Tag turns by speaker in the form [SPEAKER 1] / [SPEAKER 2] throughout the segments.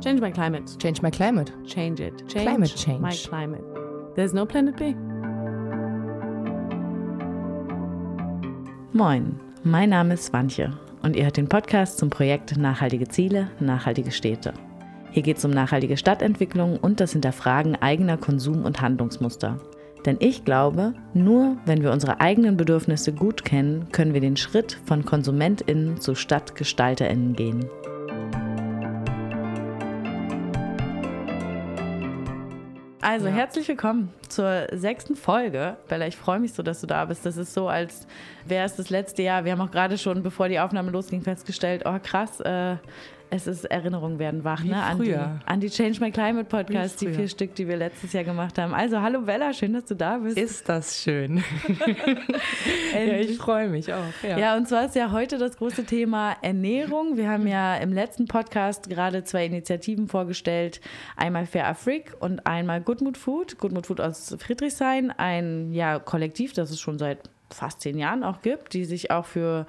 [SPEAKER 1] Change my climate.
[SPEAKER 2] Change my climate.
[SPEAKER 1] Change it. Change
[SPEAKER 2] Climate change.
[SPEAKER 1] my climate. There's no planet B. Moin, mein Name ist Swantje und ihr hört den Podcast zum Projekt Nachhaltige Ziele, nachhaltige Städte. Hier geht es um nachhaltige Stadtentwicklung und das Hinterfragen eigener Konsum- und Handlungsmuster. Denn ich glaube, nur wenn wir unsere eigenen Bedürfnisse gut kennen, können wir den Schritt von KonsumentInnen zu StadtgestalterInnen gehen. Also
[SPEAKER 2] Ja.
[SPEAKER 1] herzlich willkommen zur sechsten Folge. Bella, ich freue mich so, dass du da bist. Das ist so, als wäre es das letzte Jahr. Wir haben auch gerade schon, bevor die Aufnahme losging, festgestellt, oh krass, äh, es ist Erinnerungen werden wach,
[SPEAKER 2] Wie
[SPEAKER 1] ne? An die,
[SPEAKER 2] früher.
[SPEAKER 1] an die Change My Climate Podcast, die vier Stück, die wir letztes Jahr gemacht haben. Also hallo Bella, schön, dass du da bist.
[SPEAKER 2] Ist das schön. ja, ich freue mich auch. Ja.
[SPEAKER 1] Ja, und zwar ist ja heute das große Thema Ernährung. Wir haben ja im letzten Podcast gerade zwei Initiativen vorgestellt. Einmal Fair Afrik und einmal Good Mood Food. Good Mood Food aus Friedrichshain, ein ja, Kollektiv, das es schon seit fast zehn Jahren auch gibt, die sich auch für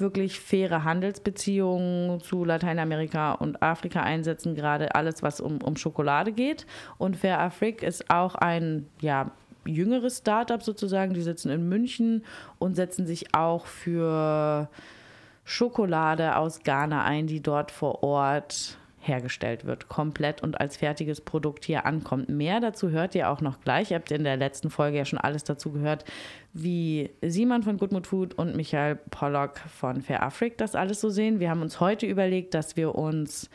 [SPEAKER 1] wirklich faire Handelsbeziehungen zu Lateinamerika und Afrika einsetzen, gerade alles, was um, um Schokolade geht. Und Fair Afrik ist auch ein, ja, jüngeres Startup sozusagen, die sitzen in München und setzen sich auch für Schokolade aus Ghana ein, die dort vor Ort hergestellt wird, komplett und als fertiges Produkt hier ankommt. Mehr dazu hört ihr auch noch gleich. Ihr habt in der letzten Folge ja schon alles dazu gehört, wie Simon von Good Mood Food und Michael Pollock von Fair Afrik das alles so sehen. Wir haben uns heute überlegt, dass wir uns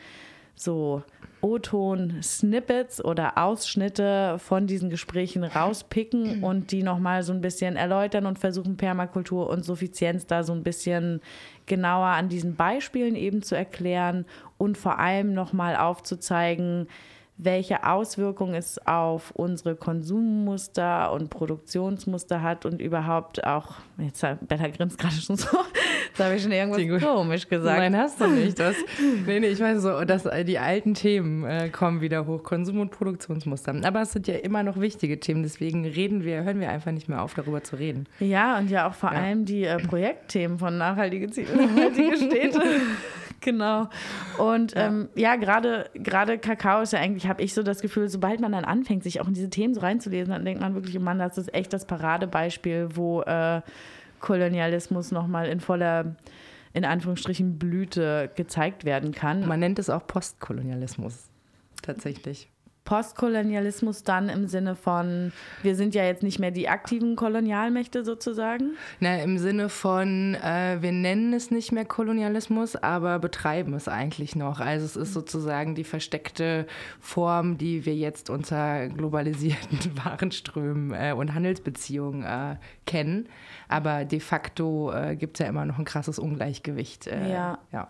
[SPEAKER 1] so O-Ton-Snippets oder Ausschnitte von diesen Gesprächen rauspicken und die nochmal so ein bisschen erläutern und versuchen, Permakultur und Suffizienz da so ein bisschen genauer an diesen Beispielen eben zu erklären und vor allem nochmal aufzuzeigen, welche Auswirkungen es auf unsere Konsummuster und Produktionsmuster hat und überhaupt auch, jetzt hat Bella grinst gerade schon so, jetzt habe ich schon irgendwas komisch gesagt.
[SPEAKER 2] Nein, hast du nicht. Das, nee, nee, ich weiß so, dass die alten Themen äh, kommen wieder hoch, Konsum- und Produktionsmuster. Aber es sind ja immer noch wichtige Themen, deswegen reden wir, hören wir einfach nicht mehr auf, darüber zu reden.
[SPEAKER 1] Ja, und ja auch vor
[SPEAKER 2] Ja.
[SPEAKER 1] allem die äh, Projektthemen von nachhaltige Ziele, nachhaltige Städte. genau. Und ja, ähm, ja gerade gerade Kakao ist ja eigentlich, habe ich so das Gefühl, sobald man dann anfängt, sich auch in diese Themen so reinzulesen, dann denkt man wirklich, oh Mann, das ist echt das Paradebeispiel, wo äh, Kolonialismus nochmal in voller, in Anführungsstrichen, Blüte gezeigt werden kann.
[SPEAKER 2] Man nennt es auch Postkolonialismus. Tatsächlich.
[SPEAKER 1] Postkolonialismus dann im Sinne von, wir sind ja jetzt nicht mehr die aktiven Kolonialmächte sozusagen.
[SPEAKER 2] Na, im Sinne von, äh, wir nennen es nicht mehr Kolonialismus, aber betreiben es eigentlich noch. Also es ist sozusagen die versteckte Form, die wir jetzt unter globalisierten Warenströmen äh, und Handelsbeziehungen äh, kennen. Aber de facto äh, gibt es ja immer noch ein krasses Ungleichgewicht. Äh,
[SPEAKER 1] Ja.
[SPEAKER 2] ja.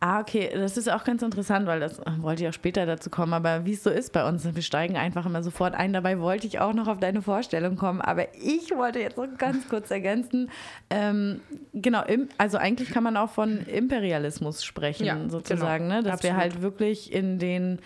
[SPEAKER 1] Ah, okay, das ist auch ganz interessant, weil das wollte ich auch später dazu kommen, aber wie es so ist bei uns, wir steigen einfach immer sofort ein. Dabei wollte ich auch noch auf deine Vorstellung kommen, aber ich wollte jetzt noch ganz kurz ergänzen. Ähm, genau, im, also eigentlich kann man auch von Imperialismus sprechen,
[SPEAKER 2] Ja,
[SPEAKER 1] sozusagen,
[SPEAKER 2] genau,
[SPEAKER 1] ne? dass wir
[SPEAKER 2] absolut.
[SPEAKER 1] halt wirklich in den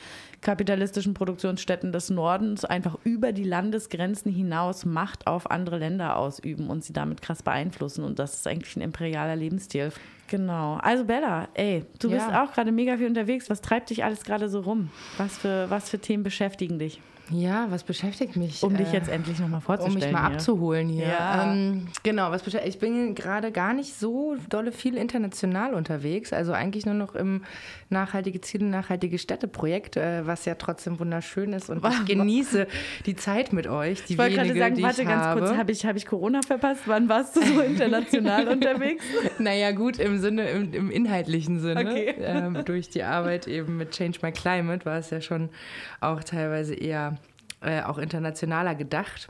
[SPEAKER 1] kapitalistischen Produktionsstätten des Nordens einfach über die Landesgrenzen hinaus Macht auf andere Länder ausüben und sie damit krass beeinflussen. Und das ist eigentlich ein imperialer Lebensstil. Genau. Also Bella, ey, du bist
[SPEAKER 2] Ja.
[SPEAKER 1] auch gerade mega viel unterwegs. Was treibt dich alles gerade so rum? Was für, was für Themen beschäftigen dich?
[SPEAKER 2] Ja, was beschäftigt mich?
[SPEAKER 1] Um dich
[SPEAKER 2] Äh,
[SPEAKER 1] jetzt endlich nochmal
[SPEAKER 2] um
[SPEAKER 1] vorzustellen.
[SPEAKER 2] mich mal
[SPEAKER 1] hier.
[SPEAKER 2] abzuholen hier.
[SPEAKER 1] Ja.
[SPEAKER 2] Ähm, genau, was beschä- ich bin gerade gar nicht so dolle viel international unterwegs, also eigentlich nur noch im nachhaltige Ziele, nachhaltige Städte Projekt, äh, was ja trotzdem wunderschön ist und ich genieße die Zeit mit euch, die
[SPEAKER 1] Ich wollte gerade sagen, warte ganz
[SPEAKER 2] habe.
[SPEAKER 1] kurz, habe ich, hab ich Corona verpasst? Wann warst du so international unterwegs?
[SPEAKER 2] Naja, gut, im Sinne, im, im inhaltlichen Sinne.
[SPEAKER 1] Okay.
[SPEAKER 2] Ähm, durch die Arbeit eben mit Change My Climate war es ja schon auch teilweise eher äh, auch internationaler gedacht.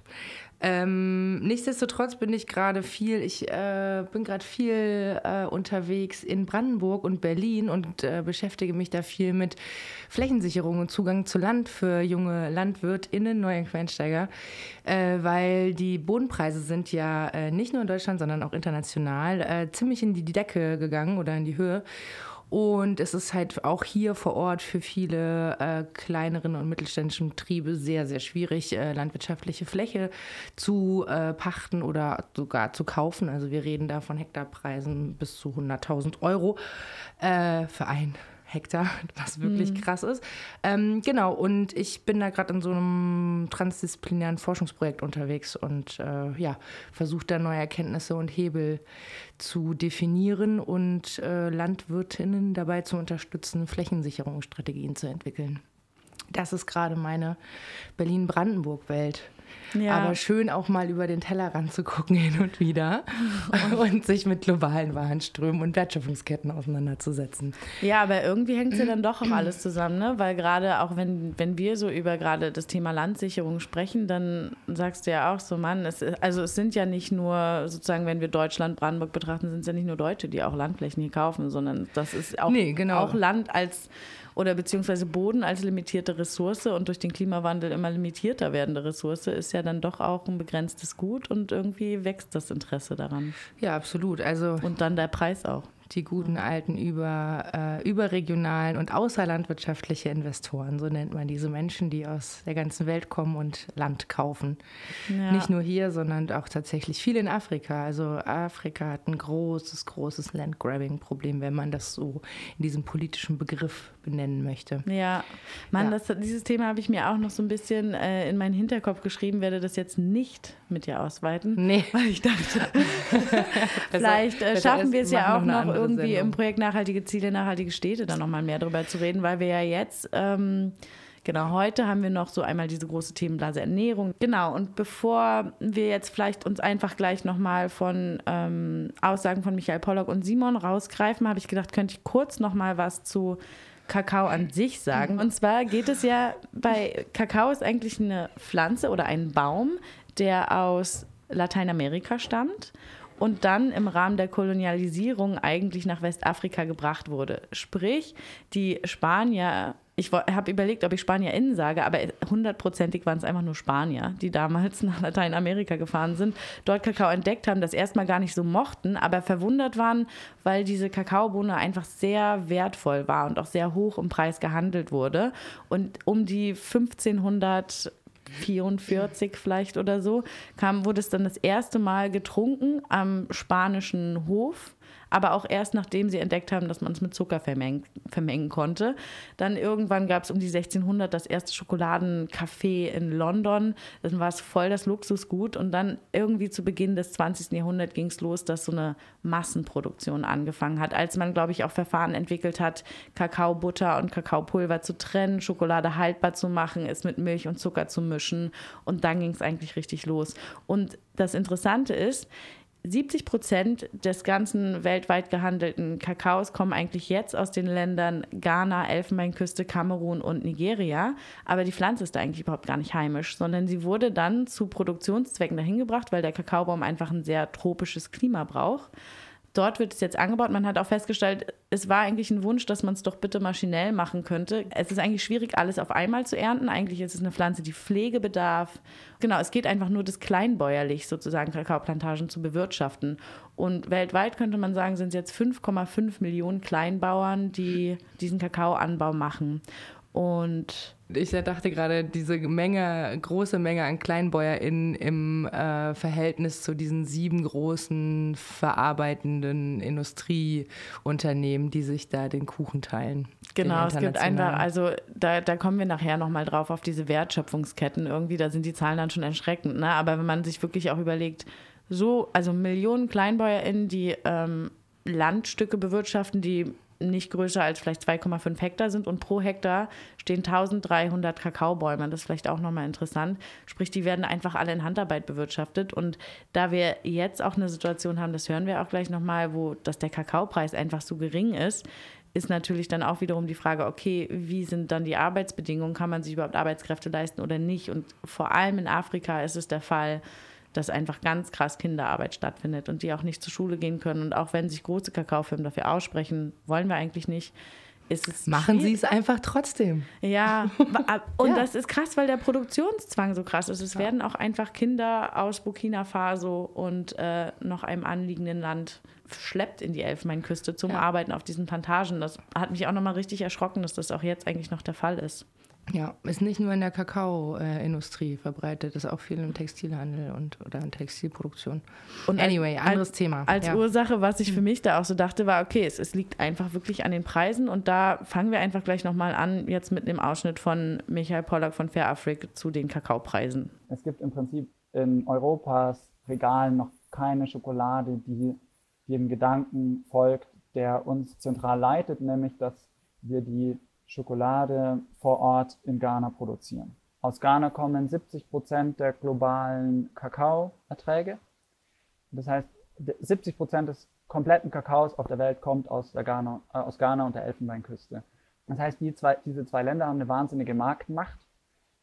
[SPEAKER 2] Ähm, nichtsdestotrotz bin ich gerade viel, ich äh, bin gerade viel äh, unterwegs in Brandenburg und Berlin und äh, beschäftige mich da viel mit Flächensicherung und Zugang zu Land für junge LandwirtInnen, neue Quereinsteiger, äh, weil die Bodenpreise sind ja äh, nicht nur in Deutschland, sondern auch international ziemlich in die Decke gegangen oder in die Höhe. Und es ist halt auch hier vor Ort für viele äh, kleineren und mittelständischen Betriebe sehr, sehr schwierig, äh, landwirtschaftliche Fläche zu äh, pachten oder sogar zu kaufen. Also wir reden da von Hektarpreisen bis zu 100.000 Euro äh, für ein Hektar, was wirklich mhm. krass ist. Ähm, genau, und ich bin da gerade in so einem transdisziplinären Forschungsprojekt unterwegs und äh, ja, versuche da neue Erkenntnisse und Hebel zu definieren und äh, Landwirtinnen dabei zu unterstützen, Flächensicherungsstrategien zu entwickeln. Das ist gerade meine Berlin-Brandenburg-Welt. Ja. Aber schön auch mal über den Tellerrand zu gucken hin und wieder und sich mit globalen Warenströmen und Wertschöpfungsketten auseinanderzusetzen.
[SPEAKER 1] Ja, aber irgendwie hängt es ja dann doch auch alles zusammen, ne? Weil gerade auch wenn, wenn wir so über gerade das Thema Landsicherung sprechen, dann sagst du ja auch so, Mann, es, also es sind ja nicht nur sozusagen, wenn wir Deutschland, Brandenburg betrachten, sind es ja nicht nur Deutsche, die auch Landflächen hier kaufen, sondern das ist auch, nee, genau. auch Land als oder beziehungsweise Boden als limitierte Ressource und durch den Klimawandel immer limitierter werdende Ressource ist ja dann doch auch ein begrenztes Gut und irgendwie wächst das Interesse daran.
[SPEAKER 2] Ja, absolut. Also
[SPEAKER 1] und dann der Preis auch
[SPEAKER 2] die guten alten über, äh, überregionalen und außerlandwirtschaftliche Investoren, so nennt man diese Menschen, die aus der ganzen Welt kommen und Land kaufen. Ja. Nicht nur hier, sondern auch tatsächlich viel in Afrika. Also Afrika hat ein großes, großes Landgrabbing-Problem, wenn man das so in diesem politischen Begriff benennen möchte.
[SPEAKER 1] Ja, Mann, ja. Das, dieses Thema habe ich mir auch noch so ein bisschen äh, in meinen Hinterkopf geschrieben, werde das jetzt nicht mit dir ausweiten.
[SPEAKER 2] Nee.
[SPEAKER 1] Weil ich dachte, vielleicht äh, schaffen wir es ja auch noch irgendwie Sendung. im Projekt Nachhaltige Ziele, nachhaltige Städte dann nochmal mehr darüber zu reden, weil wir ja jetzt, ähm, genau, heute haben wir noch so einmal diese große Themenblase Ernährung. Genau, und bevor wir jetzt vielleicht uns einfach gleich nochmal von ähm, Aussagen von Michael Pollock und Simon rausgreifen, habe ich gedacht, könnte ich kurz nochmal was zu Kakao an sich sagen. Und zwar geht es ja bei Kakao ist eigentlich eine Pflanze oder ein Baum, der aus Lateinamerika stammt und dann im Rahmen der Kolonialisierung eigentlich nach Westafrika gebracht wurde. Sprich, die Spanier, ich habe überlegt, ob ich SpanierInnen sage, aber hundertprozentig waren es einfach nur Spanier, die damals nach Lateinamerika gefahren sind, dort Kakao entdeckt haben, das erstmal gar nicht so mochten, aber verwundert waren, weil diese Kakaobohne einfach sehr wertvoll war und auch sehr hoch im Preis gehandelt wurde. Und um die 1500 44 vielleicht oder so, kam, wurde es dann das erste Mal getrunken am spanischen Hof aber auch erst nachdem sie entdeckt haben, dass man es mit Zucker vermengen, vermengen konnte. Dann irgendwann gab es um die 1600 das erste Schokoladencafé in London. Dann war es voll das Luxusgut und dann irgendwie zu Beginn des 20. Jahrhunderts ging es los, dass so eine Massenproduktion angefangen hat, als man, glaube ich, auch Verfahren entwickelt hat, Kakaobutter und Kakaopulver zu trennen, Schokolade haltbar zu machen, es mit Milch und Zucker zu mischen und dann ging es eigentlich richtig los. Und das Interessante ist, 70 Prozent des ganzen weltweit gehandelten Kakaos kommen eigentlich jetzt aus den Ländern Ghana, Elfenbeinküste, Kamerun und Nigeria. Aber die Pflanze ist da eigentlich überhaupt gar nicht heimisch, sondern sie wurde dann zu Produktionszwecken dahin gebracht, weil der Kakaobaum einfach ein sehr tropisches Klima braucht. Dort wird es jetzt angebaut. Man hat auch festgestellt, es war eigentlich ein Wunsch, dass man es doch bitte maschinell machen könnte. Es ist eigentlich schwierig, alles auf einmal zu ernten. Eigentlich ist es eine Pflanze, die Pflege bedarf. Genau, es geht einfach nur das kleinbäuerlich sozusagen Kakaoplantagen zu bewirtschaften. Und weltweit könnte man sagen, sind es jetzt 5,5 Millionen Kleinbauern, die diesen Kakaoanbau machen. Und
[SPEAKER 2] ich dachte gerade, diese Menge, große Menge an KleinbäuerInnen im äh, Verhältnis zu diesen sieben großen verarbeitenden Industrieunternehmen, die sich da den Kuchen teilen.
[SPEAKER 1] Genau, es gibt einfach, also da, da kommen wir nachher nochmal drauf auf diese Wertschöpfungsketten irgendwie, da sind die Zahlen dann schon erschreckend, ne? aber wenn man sich wirklich auch überlegt, so, also Millionen KleinbäuerInnen, die ähm, Landstücke bewirtschaften, die nicht größer als vielleicht 2,5 Hektar sind und pro Hektar stehen 1300 Kakaobäume. Das ist vielleicht auch nochmal interessant. Sprich, die werden einfach alle in Handarbeit bewirtschaftet. Und da wir jetzt auch eine Situation haben, das hören wir auch gleich nochmal, wo dass der Kakaopreis einfach so gering ist, ist natürlich dann auch wiederum die Frage, okay, wie sind dann die Arbeitsbedingungen? Kann man sich überhaupt Arbeitskräfte leisten oder nicht? Und vor allem in Afrika ist es der Fall, dass einfach ganz krass Kinderarbeit stattfindet und die auch nicht zur Schule gehen können. Und auch wenn sich große Kakaofirmen dafür aussprechen, wollen wir eigentlich nicht. Ist es
[SPEAKER 2] Machen Sie es einfach trotzdem.
[SPEAKER 1] Ja, und ja. das ist krass, weil der Produktionszwang so krass ist. Es ja. werden auch einfach Kinder aus Burkina Faso und äh, noch einem anliegenden Land schleppt in die Elfenbeinküste zum ja. Arbeiten auf diesen Plantagen. Das hat mich auch nochmal richtig erschrocken, dass das auch jetzt eigentlich noch der Fall ist.
[SPEAKER 2] Ja, ist nicht nur in der Kakaoindustrie verbreitet, ist auch viel im Textilhandel und oder in Textilproduktion. Und anyway, anderes
[SPEAKER 1] als,
[SPEAKER 2] Thema.
[SPEAKER 1] Als ja. Ursache, was ich für mich da auch so dachte, war, okay, es, es liegt einfach wirklich an den Preisen und da fangen wir einfach gleich nochmal an, jetzt mit einem Ausschnitt von Michael Pollack von Fair Africa zu den Kakaopreisen.
[SPEAKER 3] Es gibt im Prinzip in Europas Regalen noch keine Schokolade, die dem Gedanken folgt, der uns zentral leitet, nämlich dass wir die Schokolade vor Ort in Ghana produzieren. Aus Ghana kommen 70 Prozent der globalen Kakaoerträge. Das heißt, 70 Prozent des kompletten Kakaos auf der Welt kommt aus, der Ghana, äh, aus Ghana und der Elfenbeinküste. Das heißt, die zwei, diese zwei Länder haben eine wahnsinnige Marktmacht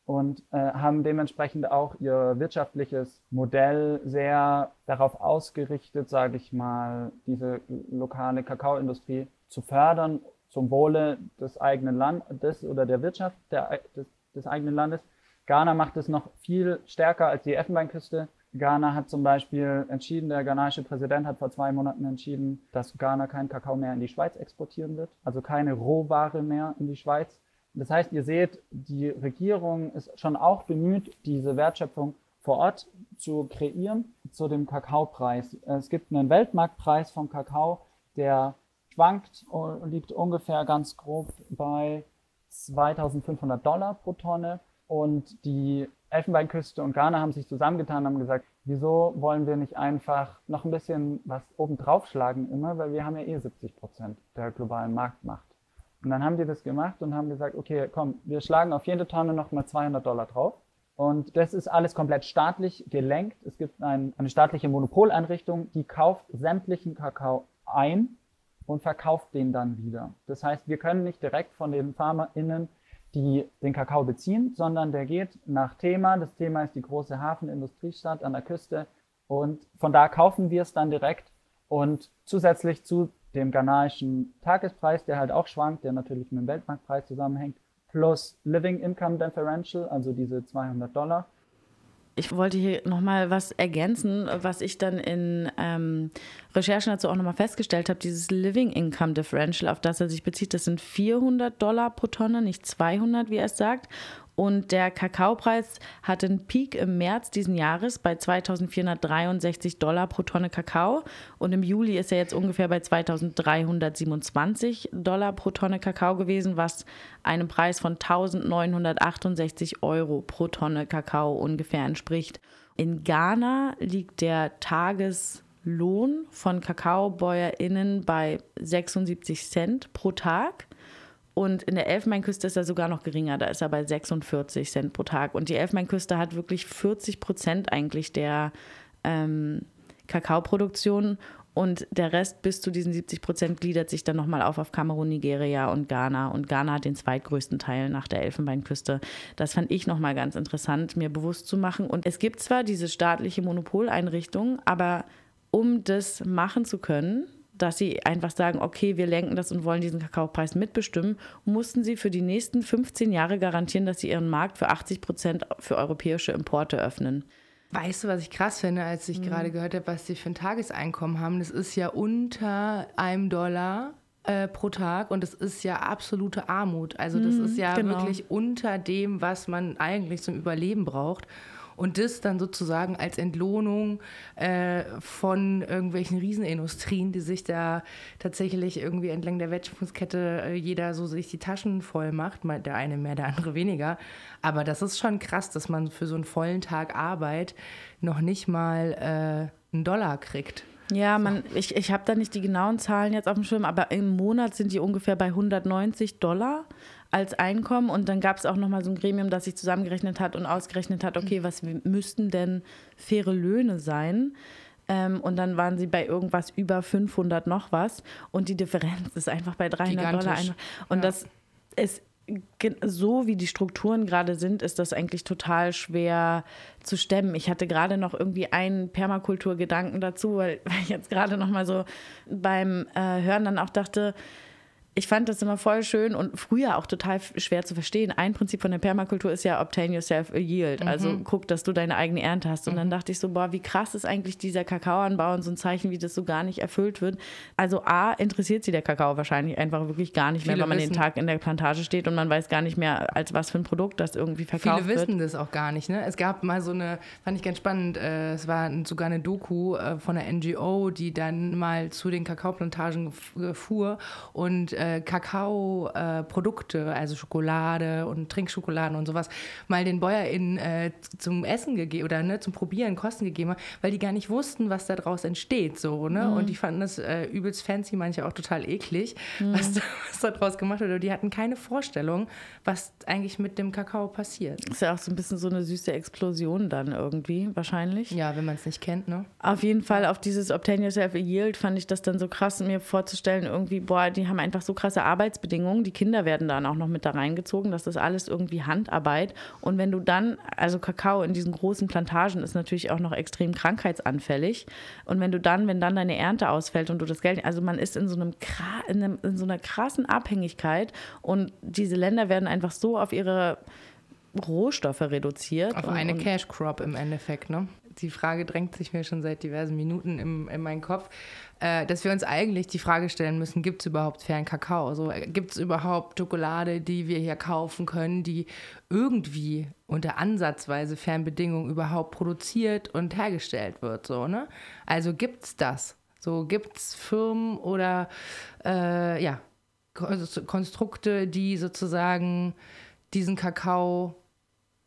[SPEAKER 3] und äh, haben dementsprechend auch ihr wirtschaftliches Modell sehr darauf ausgerichtet, sage ich mal, diese lokale Kakaoindustrie zu fördern zum Wohle des eigenen Landes oder der Wirtschaft der, des, des eigenen Landes. Ghana macht es noch viel stärker als die Elfenbeinküste. Ghana hat zum Beispiel entschieden, der ghanaische Präsident hat vor zwei Monaten entschieden, dass Ghana keinen Kakao mehr in die Schweiz exportieren wird, also keine Rohware mehr in die Schweiz. Das heißt, ihr seht, die Regierung ist schon auch bemüht, diese Wertschöpfung vor Ort zu kreieren zu dem Kakaopreis. Es gibt einen Weltmarktpreis vom Kakao, der schwankt und liegt ungefähr ganz grob bei 2500 Dollar pro Tonne. Und die Elfenbeinküste und Ghana haben sich zusammengetan haben gesagt, wieso wollen wir nicht einfach noch ein bisschen was obendrauf schlagen immer, weil wir haben ja eh 70 Prozent der globalen Marktmacht. Und dann haben die das gemacht und haben gesagt, okay, komm, wir schlagen auf jede Tonne noch mal 200 Dollar drauf. Und das ist alles komplett staatlich gelenkt. Es gibt ein, eine staatliche Monopoleinrichtung, die kauft sämtlichen Kakao ein und verkauft den dann wieder. Das heißt, wir können nicht direkt von den FarmerInnen, die den Kakao beziehen, sondern der geht nach Thema. Das Thema ist die große Hafenindustriestadt an der Küste und von da kaufen wir es dann direkt und zusätzlich zu dem ghanaischen Tagespreis, der halt auch schwankt, der natürlich mit dem Weltmarktpreis zusammenhängt, plus Living Income Differential, also diese 200 Dollar,
[SPEAKER 1] ich wollte hier nochmal was ergänzen, was ich dann in ähm, Recherchen dazu auch nochmal festgestellt habe. Dieses Living Income Differential, auf das er sich bezieht, das sind 400 Dollar pro Tonne, nicht 200, wie er es sagt. Und der Kakaopreis hatte einen Peak im März diesen Jahres bei 2463 Dollar pro Tonne Kakao. Und im Juli ist er jetzt ungefähr bei 2327 Dollar pro Tonne Kakao gewesen, was einem Preis von 1968 Euro pro Tonne Kakao ungefähr entspricht. In Ghana liegt der Tageslohn von KakaobäuerInnen bei 76 Cent pro Tag. Und in der Elfenbeinküste ist er sogar noch geringer, da ist er bei 46 Cent pro Tag. Und die Elfenbeinküste hat wirklich 40 Prozent eigentlich der ähm, Kakaoproduktion und der Rest bis zu diesen 70 Prozent gliedert sich dann nochmal auf auf Kamerun, Nigeria und Ghana. Und Ghana hat den zweitgrößten Teil nach der Elfenbeinküste. Das fand ich nochmal ganz interessant, mir bewusst zu machen. Und es gibt zwar diese staatliche Monopoleinrichtung, aber um das machen zu können, dass sie einfach sagen, okay, wir lenken das und wollen diesen Kakaopreis mitbestimmen, mussten sie für die nächsten 15 Jahre garantieren, dass sie ihren Markt für 80 Prozent für europäische Importe öffnen.
[SPEAKER 2] Weißt du, was ich krass finde, als ich mhm. gerade gehört habe, was sie für ein Tageseinkommen haben? Das ist ja unter einem Dollar äh, pro Tag und das ist ja absolute Armut. Also das mhm, ist ja genau. wirklich unter dem, was man eigentlich zum Überleben braucht und das dann sozusagen als Entlohnung äh, von irgendwelchen Riesenindustrien, die sich da tatsächlich irgendwie entlang der Wertschöpfungskette äh, jeder so sich die Taschen voll macht, der eine mehr, der andere weniger. Aber das ist schon krass, dass man für so einen vollen Tag Arbeit noch nicht mal äh, einen Dollar kriegt.
[SPEAKER 1] Ja, man, ich, ich habe da nicht die genauen Zahlen jetzt auf dem Schirm, aber im Monat sind die ungefähr bei 190 Dollar als Einkommen. Und dann gab es auch nochmal so ein Gremium, das sich zusammengerechnet hat und ausgerechnet hat, okay, was müssten denn faire Löhne sein? Ähm, und dann waren sie bei irgendwas über 500 noch was. Und die Differenz ist einfach bei 300 Gigantisch. Dollar. Und ja. das ist so wie die Strukturen gerade sind, ist das eigentlich total schwer zu stemmen. Ich hatte gerade noch irgendwie einen Permakulturgedanken dazu, weil, weil ich jetzt gerade noch mal so beim äh, Hören dann auch dachte, ich fand das immer voll schön und früher auch total schwer zu verstehen. Ein Prinzip von der Permakultur ist ja obtain yourself a yield. Also mhm. guck, dass du deine eigene Ernte hast. Und mhm. dann dachte ich so, boah, wie krass ist eigentlich dieser Kakaoanbau und so ein Zeichen, wie das so gar nicht erfüllt wird. Also A, interessiert sie der Kakao wahrscheinlich einfach wirklich gar nicht mehr, Viele weil man wissen, den Tag in der Plantage steht und man weiß gar nicht mehr, als was für ein Produkt das irgendwie verkauft
[SPEAKER 2] Viele wird. Viele wissen das auch gar nicht. Ne? Es gab mal so eine, fand ich ganz spannend, äh, es war sogar eine Doku äh, von einer NGO, die dann mal zu den Kakaoplantagen fuhr und äh, Kakao Produkte, also Schokolade und Trinkschokoladen und sowas, mal den BäuerInnen äh, zum Essen gegeben oder ne, zum Probieren, Kosten gegeben weil die gar nicht wussten, was da draus entsteht. So, ne? Mhm. Und die fanden das äh, übelst fancy, manche auch total eklig, mhm. was, da, was da draus gemacht wird. Und die hatten keine Vorstellung, was eigentlich mit dem Kakao passiert.
[SPEAKER 1] Ist ja auch so ein bisschen so eine süße Explosion dann irgendwie, wahrscheinlich.
[SPEAKER 2] Ja, wenn man es nicht kennt, ne?
[SPEAKER 1] Auf jeden Fall auf dieses Obtain Yourself a Yield fand ich das dann so krass, mir vorzustellen, irgendwie, boah, die haben einfach so krasse Arbeitsbedingungen. Die Kinder werden dann auch noch mit da reingezogen. Das ist alles irgendwie Handarbeit. Und wenn du dann, also Kakao in diesen großen Plantagen ist natürlich auch noch extrem krankheitsanfällig. Und wenn du dann, wenn dann deine Ernte ausfällt und du das Geld, also man ist in so, einem, in, einem, in so einer krassen Abhängigkeit und diese Länder werden einfach so auf ihre Rohstoffe reduziert.
[SPEAKER 2] Auf eine Cash Crop im Endeffekt, ne? Die Frage drängt sich mir schon seit diversen Minuten im, in meinen Kopf äh, dass wir uns eigentlich die Frage stellen müssen, gibt es überhaupt fairen Kakao? Also, gibt es überhaupt Schokolade, die wir hier kaufen können, die irgendwie unter ansatzweise fairen Bedingungen überhaupt produziert und hergestellt wird? So, ne? Also gibt es das? So gibt es Firmen oder äh, ja, Konstrukte, die sozusagen diesen Kakao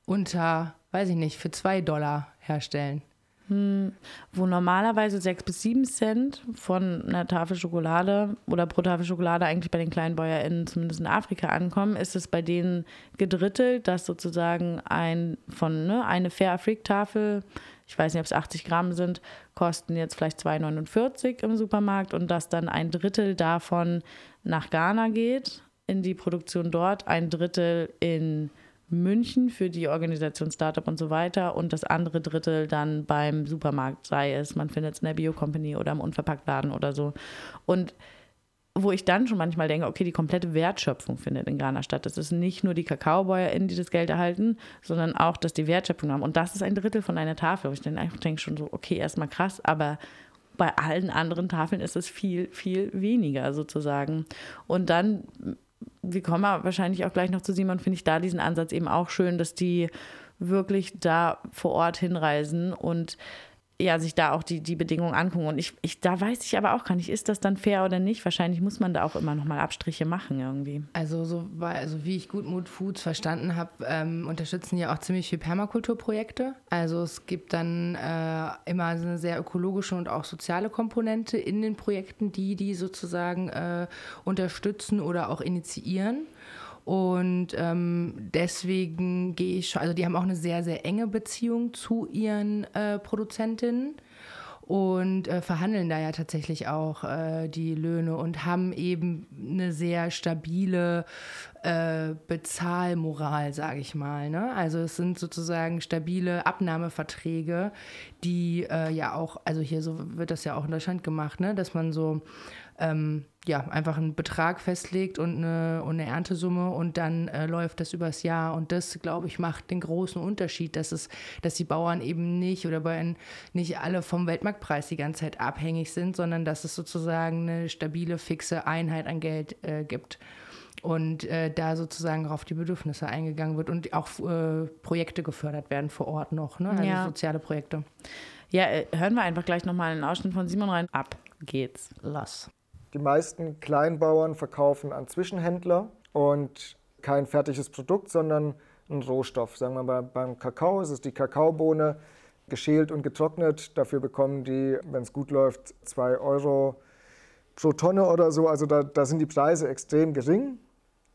[SPEAKER 2] unter, weiß ich nicht, für zwei Dollar herstellen.
[SPEAKER 1] Hm, wo normalerweise sechs bis sieben Cent von einer Tafel Schokolade oder pro Tafel Schokolade eigentlich bei den kleinen BäuerInnen, zumindest in Afrika, ankommen, ist es bei denen gedrittelt, dass sozusagen ein von ne, eine Fair Afrik Tafel, ich weiß nicht, ob es 80 Gramm sind, kosten jetzt vielleicht 2,49 im Supermarkt und dass dann ein Drittel davon nach Ghana geht, in die Produktion dort, ein Drittel in München für die Organisation Startup und so weiter und das andere Drittel dann beim Supermarkt, sei es, man findet es in der Bio-Company oder im Unverpacktladen oder so. Und wo ich dann schon manchmal denke, okay, die komplette Wertschöpfung findet in Ghana statt. Das ist nicht nur die KakaobäuerInnen, die das Geld erhalten, sondern auch, dass die Wertschöpfung haben. Und das ist ein Drittel von einer Tafel. Ich denke denk schon so, okay, erstmal krass, aber bei allen anderen Tafeln ist es viel, viel weniger sozusagen. Und dann wir kommen wahrscheinlich auch gleich noch zu Simon, finde ich da diesen Ansatz eben auch schön, dass die wirklich da vor Ort hinreisen und ja, sich da auch die, die Bedingungen angucken. Und ich, ich, da weiß ich aber auch gar nicht, ist das dann fair oder nicht? Wahrscheinlich muss man da auch immer nochmal Abstriche machen irgendwie.
[SPEAKER 2] Also, so, also wie ich Gutmut Foods verstanden habe, ähm, unterstützen ja auch ziemlich viel Permakulturprojekte. Also es gibt dann äh, immer eine sehr ökologische und auch soziale Komponente in den Projekten, die die sozusagen äh, unterstützen oder auch initiieren. Und ähm, deswegen gehe ich schon, also die haben auch eine sehr, sehr enge Beziehung zu ihren äh, Produzentinnen und äh, verhandeln da ja tatsächlich auch äh, die Löhne und haben eben eine sehr stabile äh, Bezahlmoral, sage ich mal. Ne? Also es sind sozusagen stabile Abnahmeverträge, die äh, ja auch, also hier so wird das ja auch in Deutschland gemacht, ne? dass man so ähm, ja, einfach einen Betrag festlegt und eine, und eine Erntesumme und dann äh, läuft das übers Jahr. Und das, glaube ich, macht den großen Unterschied, dass, es, dass die Bauern eben nicht oder Bauern nicht alle vom Weltmarktpreis die ganze Zeit abhängig sind, sondern dass es sozusagen eine stabile, fixe Einheit an Geld äh, gibt. Und äh, da sozusagen auf die Bedürfnisse eingegangen wird und auch äh, Projekte gefördert werden vor Ort noch, ne? also ja. soziale Projekte.
[SPEAKER 1] Ja, äh, hören wir einfach gleich nochmal einen Ausschnitt von Simon rein. Ab geht's. Lass.
[SPEAKER 4] Die meisten Kleinbauern verkaufen an Zwischenhändler und kein fertiges Produkt, sondern ein Rohstoff. Sagen wir mal, beim Kakao ist es die Kakaobohne, geschält und getrocknet. Dafür bekommen die, wenn es gut läuft, 2 Euro pro Tonne oder so. Also da, da sind die Preise extrem gering.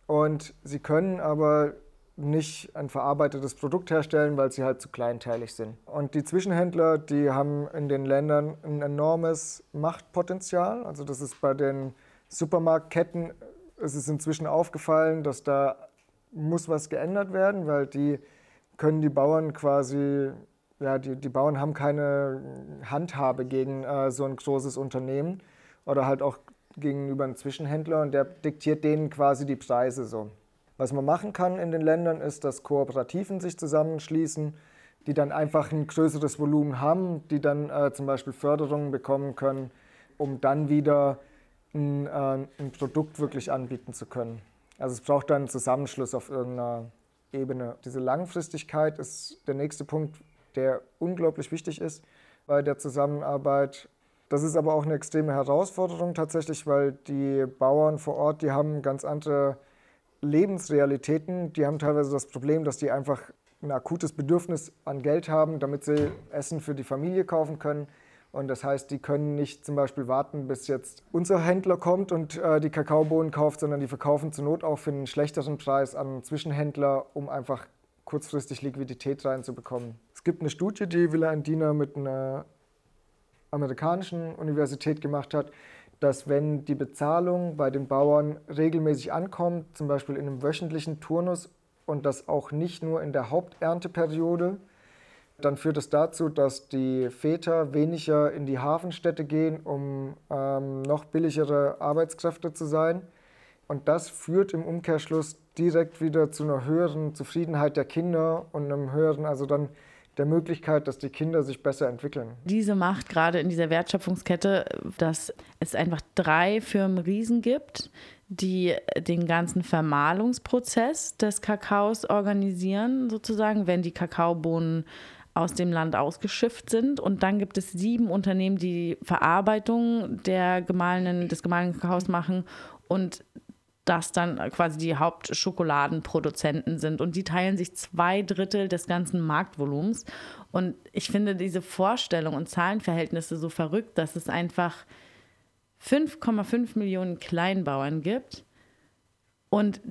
[SPEAKER 4] Und sie können aber nicht ein verarbeitetes Produkt herstellen, weil sie halt zu kleinteilig sind. Und die Zwischenhändler, die haben in den Ländern ein enormes Machtpotenzial. Also das ist bei den Supermarktketten, es ist inzwischen aufgefallen, dass da muss was geändert werden, weil die können die Bauern quasi, ja, die, die Bauern haben keine Handhabe gegen äh, so ein großes Unternehmen oder halt auch gegenüber einem Zwischenhändler und der diktiert denen quasi die Preise so. Was man machen kann in den Ländern ist, dass Kooperativen sich zusammenschließen, die dann einfach ein größeres Volumen haben, die dann äh, zum Beispiel Förderungen bekommen können, um dann wieder ein, äh, ein Produkt wirklich anbieten zu können. Also es braucht dann einen Zusammenschluss auf irgendeiner Ebene. Diese Langfristigkeit ist der nächste Punkt, der unglaublich wichtig ist bei der Zusammenarbeit. Das ist aber auch eine extreme Herausforderung tatsächlich, weil die Bauern vor Ort, die haben ganz andere Lebensrealitäten. Die haben teilweise das Problem, dass die einfach ein akutes Bedürfnis an Geld haben, damit sie Essen für die Familie kaufen können. Und das heißt, die können nicht zum Beispiel warten, bis jetzt unser Händler kommt und äh, die Kakaobohnen kauft, sondern die verkaufen zur Not auch für einen schlechteren Preis an Zwischenhändler, um einfach kurzfristig Liquidität reinzubekommen. Es gibt eine Studie, die Villa Andina mit einer amerikanischen Universität gemacht hat, dass wenn die Bezahlung bei den Bauern regelmäßig ankommt, zum Beispiel in einem wöchentlichen Turnus und das auch nicht nur in der Haupternteperiode, dann führt es dazu, dass die Väter weniger in die Hafenstädte gehen, um ähm, noch billigere Arbeitskräfte zu sein. Und das führt im Umkehrschluss direkt wieder zu einer höheren Zufriedenheit der Kinder und einem höheren, also dann der Möglichkeit, dass die Kinder sich besser entwickeln.
[SPEAKER 1] Diese Macht gerade in dieser Wertschöpfungskette, dass es einfach drei Firmen Riesen gibt, die den ganzen Vermahlungsprozess des Kakaos organisieren, sozusagen, wenn die Kakaobohnen aus dem Land ausgeschifft sind. Und dann gibt es sieben Unternehmen, die Verarbeitung der gemahlenen, des gemahlenen Kakaos machen und das dann quasi die Hauptschokoladenproduzenten sind. Und die teilen sich zwei Drittel des ganzen Marktvolumens. Und ich finde diese Vorstellung und Zahlenverhältnisse so verrückt, dass es einfach 5,5 Millionen Kleinbauern gibt und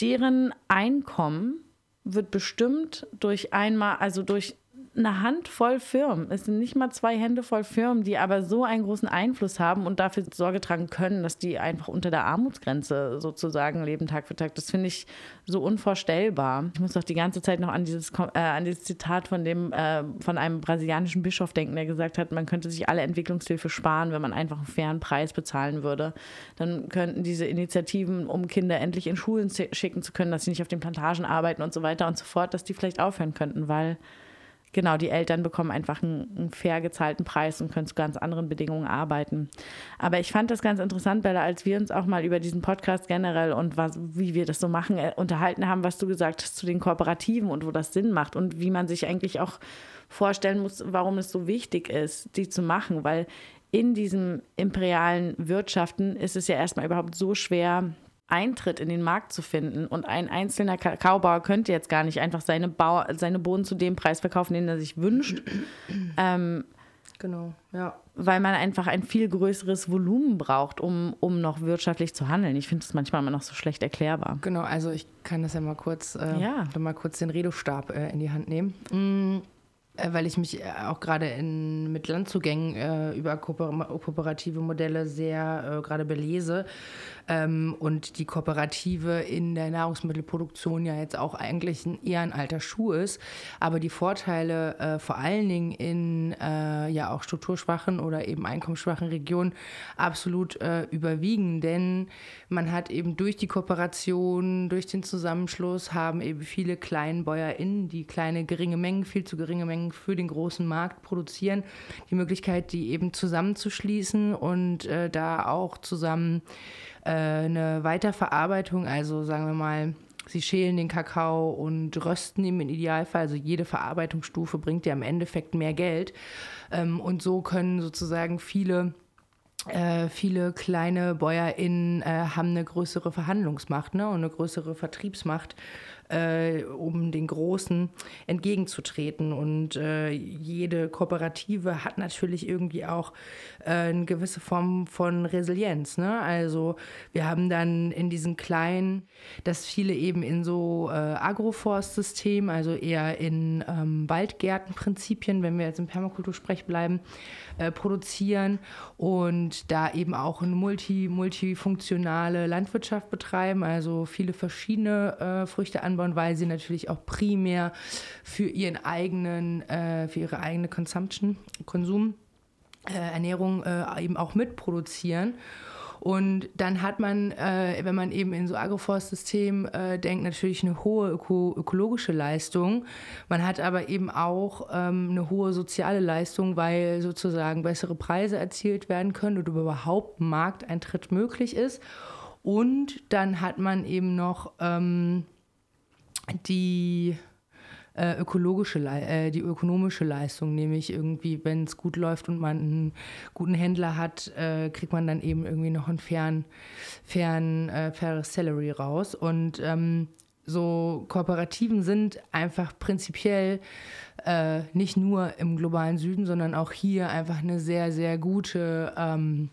[SPEAKER 1] deren Einkommen wird bestimmt durch einmal, also durch eine Handvoll Firmen. Es sind nicht mal zwei Hände voll Firmen, die aber so einen großen Einfluss haben und dafür Sorge tragen können, dass die einfach unter der Armutsgrenze sozusagen leben Tag für Tag. Das finde ich so unvorstellbar. Ich muss doch die ganze Zeit noch an dieses, äh, an dieses Zitat von dem äh, von einem brasilianischen Bischof denken, der gesagt hat, man könnte sich alle Entwicklungshilfe sparen, wenn man einfach einen fairen Preis bezahlen würde. Dann könnten diese Initiativen, um Kinder endlich in Schulen schicken zu können, dass sie nicht auf den Plantagen arbeiten und so weiter und so fort, dass die vielleicht aufhören könnten, weil genau, die Eltern bekommen einfach einen, einen, fair gezahlten Preis und können zu ganz anderen Bedingungen arbeiten. Aber ich fand das ganz interessant, Bella, als wir uns auch mal über diesen Podcast generell und was, wie wir das so machen, äh, unterhalten haben, was du gesagt hast zu den Kooperativen und wo das Sinn macht und wie man sich eigentlich auch vorstellen muss, warum es so wichtig ist, die zu machen, weil in diesem imperialen Wirtschaften ist es ja erstmal überhaupt so schwer, Eintritt in den Markt zu finden. Und ein einzelner Kakaobauer könnte jetzt gar nicht einfach seine, Bau seine Bohnen zu dem Preis verkaufen, den er sich wünscht. ähm,
[SPEAKER 2] genau, ja.
[SPEAKER 1] Weil man einfach ein viel größeres Volumen braucht, um, um noch wirtschaftlich zu handeln. Ich finde es manchmal immer noch so schlecht erklärbar.
[SPEAKER 2] Genau, also ich kann das ja mal kurz, äh, ja. mal kurz den Redostab äh, in die Hand nehmen. Mm. Äh, weil ich mich äh, auch gerade mit Landzugängen äh, über kooperative Modelle sehr äh, gerade belese. Ähm, und die Kooperative in der Nahrungsmittelproduktion ja jetzt auch eigentlich ein, eher ein alter Schuh ist, aber die Vorteile äh, vor allen Dingen in äh, ja auch strukturschwachen oder eben einkommensschwachen Regionen absolut überwiegen, denn man hat eben durch die Kooperation, durch den Zusammenschluss haben eben viele KleinbäuerInnen, die kleine geringe Mengen, viel zu geringe Mengen für den großen Markt produzieren, die Möglichkeit, die eben zusammenzuschließen und äh, da auch zusammen äh, eine Weiterverarbeitung, also sagen wir mal, Sie schälen den Kakao und rösten ihn im Idealfall. Also jede Verarbeitungsstufe bringt ja im Endeffekt mehr Geld. Ähm, und so können sozusagen viele äh, viele kleine BäuerInnen äh, haben eine größere Verhandlungsmacht ne, und eine größere Vertriebsmacht äh, um den Großen entgegenzutreten. Und äh, jede Kooperative hat natürlich irgendwie auch äh, eine gewisse Form von Resilienz. Ne? Also wir haben dann in diesen kleinen, dass viele eben in so äh, Agroforstsystemen, also eher in ähm, Waldgärtenprinzipien, wenn wir jetzt im Permakultursprech bleiben, produzieren und da eben auch eine multi, multifunktionale Landwirtschaft betreiben, also viele verschiedene äh, Früchte anbauen, weil sie natürlich auch primär für ihren eigenen, äh, für ihre eigene Consumption, Konsum äh, Ernährung äh, eben auch mitproduzieren. Und dann hat man, äh, wenn man eben in so Agroforstsystem äh, denkt, natürlich eine hohe öko ökologische Leistung. Man hat aber eben auch ähm, eine hohe soziale Leistung, weil sozusagen bessere Preise erzielt werden können und überhaupt ein Markteintritt möglich ist. Und dann hat man eben noch ähm, die äh, ökologische, äh, die ökonomische Leistung, nämlich irgendwie, wenn es gut läuft und man einen guten Händler hat, äh, kriegt man dann eben irgendwie noch ein fairen, fairen, äh, faires Salary raus. Und ähm, so Kooperativen sind einfach prinzipiell äh, nicht nur im globalen Süden, sondern auch hier einfach eine sehr, sehr gute ähm,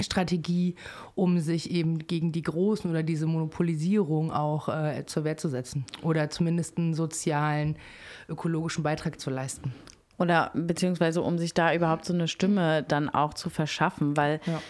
[SPEAKER 2] Strategie, um sich eben gegen die Großen oder diese Monopolisierung auch äh, zur Wehr zu setzen oder zumindest einen sozialen, ökologischen Beitrag zu leisten.
[SPEAKER 1] Oder beziehungsweise um sich da überhaupt so eine Stimme dann auch zu verschaffen, weil ja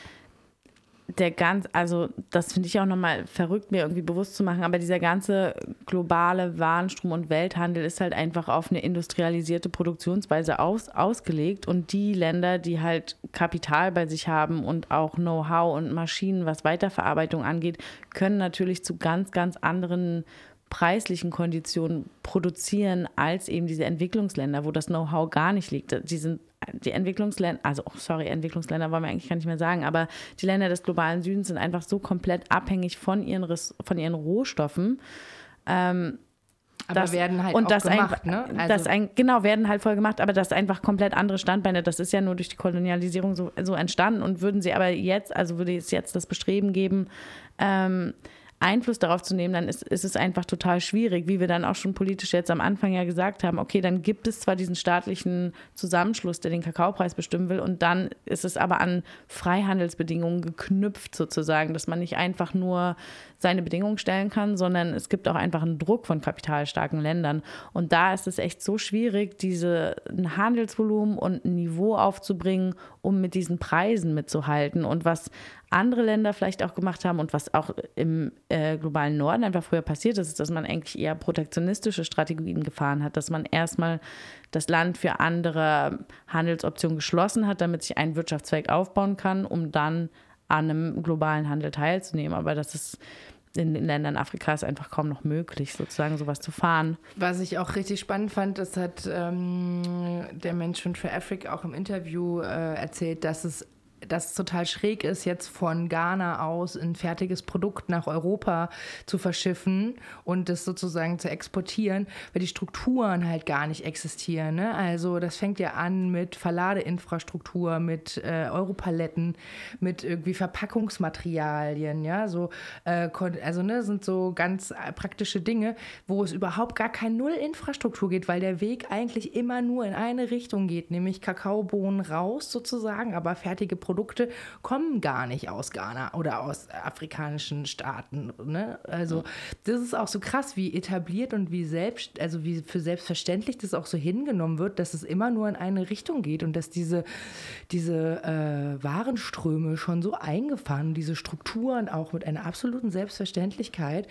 [SPEAKER 1] der ganz, also das finde ich auch nochmal verrückt, mir irgendwie bewusst zu machen, aber dieser ganze globale Warenstrom und Welthandel ist halt einfach auf eine industrialisierte Produktionsweise aus, ausgelegt und die Länder, die halt Kapital bei sich haben und auch Know-how und Maschinen, was Weiterverarbeitung angeht, können natürlich zu ganz, ganz anderen preislichen Konditionen produzieren als eben diese Entwicklungsländer, wo das Know-how gar nicht liegt. Die sind die Entwicklungsländer, also oh, sorry, Entwicklungsländer wollen wir eigentlich gar nicht mehr sagen, aber die Länder des globalen Südens sind einfach so komplett abhängig von ihren, von ihren Rohstoffen. Ähm,
[SPEAKER 2] aber das, werden halt und das gemacht, ein, ne?
[SPEAKER 1] Also das ein, genau, werden halt voll gemacht, aber das einfach komplett andere Standbeine. Das ist ja nur durch die Kolonialisierung so, so entstanden und würden sie aber jetzt, also würde es jetzt das Bestreben geben, ähm, Einfluss darauf zu nehmen, dann ist, ist es einfach total schwierig, wie wir dann auch schon politisch jetzt am Anfang ja gesagt haben, okay, dann gibt es zwar diesen staatlichen Zusammenschluss, der den Kakaopreis bestimmen will, und dann ist es aber an Freihandelsbedingungen geknüpft sozusagen, dass man nicht einfach nur seine Bedingungen stellen kann, sondern es gibt auch einfach einen Druck von kapitalstarken Ländern. Und da ist es echt so schwierig, diese ein Handelsvolumen und ein Niveau aufzubringen, um mit diesen Preisen mitzuhalten. Und was andere Länder vielleicht auch gemacht haben und was auch im äh, globalen Norden einfach früher passiert ist, ist, dass man eigentlich eher protektionistische Strategien gefahren hat, dass man erstmal das Land für andere Handelsoptionen geschlossen hat, damit sich ein Wirtschaftszweig aufbauen kann, um dann an einem globalen Handel teilzunehmen. Aber das ist in den Ländern Afrikas einfach kaum noch möglich, sozusagen sowas zu fahren.
[SPEAKER 2] Was ich auch richtig spannend fand, das hat ähm, der Mensch von Africa auch im Interview äh, erzählt, dass es dass es total schräg ist, jetzt von Ghana aus ein fertiges Produkt nach Europa zu verschiffen und das sozusagen zu exportieren, weil die Strukturen halt gar nicht existieren. Ne? Also das fängt ja an mit Verladeinfrastruktur, mit äh, Europaletten, mit irgendwie Verpackungsmaterialien, ja, so äh, also ne, sind so ganz praktische Dinge, wo es überhaupt gar keine Null-Infrastruktur geht, weil der Weg eigentlich immer nur in eine Richtung geht, nämlich Kakaobohnen raus sozusagen, aber fertige Produkte Produkte kommen gar nicht aus Ghana oder aus afrikanischen Staaten. Ne? Also das ist auch so krass, wie etabliert und wie selbst, also wie für selbstverständlich das auch so hingenommen wird, dass es immer nur in eine Richtung geht und dass diese, diese äh, Warenströme schon so eingefahren, diese Strukturen auch mit einer absoluten Selbstverständlichkeit,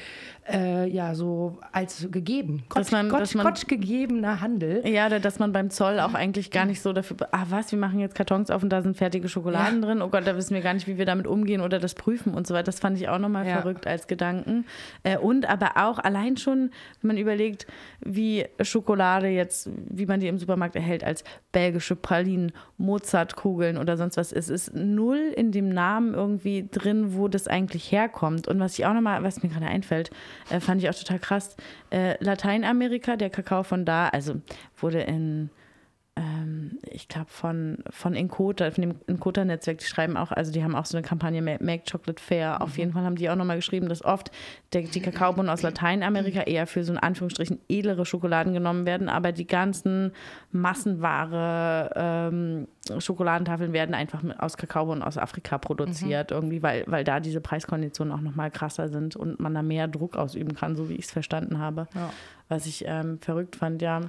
[SPEAKER 2] äh, ja, so als gegeben.
[SPEAKER 1] Man,
[SPEAKER 2] Kotsch,
[SPEAKER 1] man,
[SPEAKER 2] Kotsch gegebener Handel.
[SPEAKER 1] Ja, dass man beim Zoll auch eigentlich gar nicht so dafür, ah was, wir machen jetzt Kartons auf und da sind fertige Schokolade Drin. Oh Gott, da wissen wir gar nicht, wie wir damit umgehen oder das prüfen und so weiter. Das fand ich auch nochmal ja. verrückt als Gedanken. Äh, und aber auch allein schon, wenn man überlegt, wie Schokolade jetzt, wie man die im Supermarkt erhält, als belgische Pralinen, Mozartkugeln oder sonst was. Es ist null in dem Namen irgendwie drin, wo das eigentlich herkommt. Und was ich auch nochmal, was mir gerade einfällt, äh, fand ich auch total krass. Äh, Lateinamerika, der Kakao von da, also wurde in ich glaube, von, von Encota, von dem Encota-Netzwerk, die schreiben auch, also die haben auch so eine Kampagne Make Chocolate Fair. Mhm. Auf jeden Fall haben die auch nochmal geschrieben, dass oft der, die Kakaobohnen aus Lateinamerika eher für so in Anführungsstrichen edlere Schokoladen genommen werden, aber die ganzen Massenware ähm, Schokoladentafeln werden einfach aus Kakaobohnen aus Afrika produziert, mhm. irgendwie, weil, weil da diese Preiskonditionen auch nochmal krasser sind und man da mehr Druck ausüben kann, so wie ich es verstanden habe. Ja. Was ich ähm, verrückt fand, ja.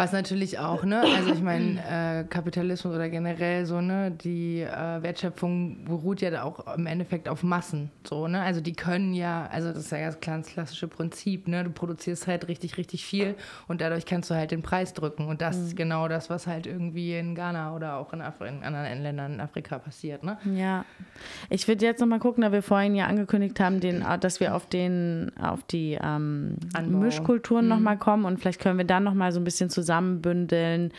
[SPEAKER 2] Was natürlich auch, ne? Also ich meine, äh, Kapitalismus oder generell so, ne, die äh, Wertschöpfung beruht ja auch im Endeffekt auf Massen. So, ne? Also die können ja, also das ist ja das ganz klassische Prinzip, ne? Du produzierst halt richtig, richtig viel und dadurch kannst du halt den Preis drücken. Und das mhm. ist genau das, was halt irgendwie in Ghana oder auch in, Afri in anderen Ländern in Afrika passiert, ne?
[SPEAKER 1] Ja. Ich würde jetzt nochmal gucken, da wir vorhin ja angekündigt haben, den, dass wir auf den, auf die ähm, Mischkulturen mhm. nochmal kommen und vielleicht können wir dann nochmal so ein bisschen zusammen zusammenbündeln,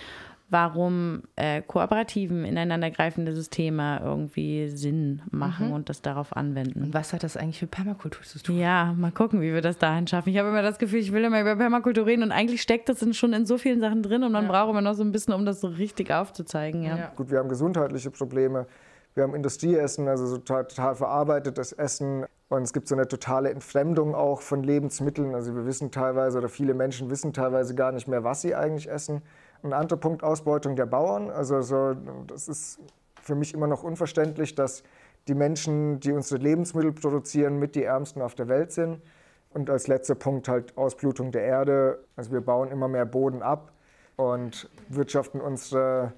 [SPEAKER 1] warum äh, kooperativen, ineinandergreifende Systeme irgendwie Sinn machen mhm. und das darauf anwenden.
[SPEAKER 2] Und was hat das eigentlich für Permakultur zu tun?
[SPEAKER 1] Ja, mal gucken, wie wir das dahin schaffen. Ich habe immer das Gefühl, ich will immer über Permakultur reden und eigentlich steckt das schon in so vielen Sachen drin und man ja. braucht immer noch so ein bisschen, um das so richtig aufzuzeigen. Ja. ja.
[SPEAKER 4] Gut, wir haben gesundheitliche Probleme. Wir haben Industrieessen, also so total verarbeitetes Essen. Und es gibt so eine totale Entfremdung auch von Lebensmitteln. Also wir wissen teilweise oder viele Menschen wissen teilweise gar nicht mehr, was sie eigentlich essen. Ein anderer Punkt, Ausbeutung der Bauern. Also so, das ist für mich immer noch unverständlich, dass die Menschen, die unsere Lebensmittel produzieren, mit die Ärmsten auf der Welt sind. Und als letzter Punkt halt Ausblutung der Erde. Also wir bauen immer mehr Boden ab und wirtschaften unsere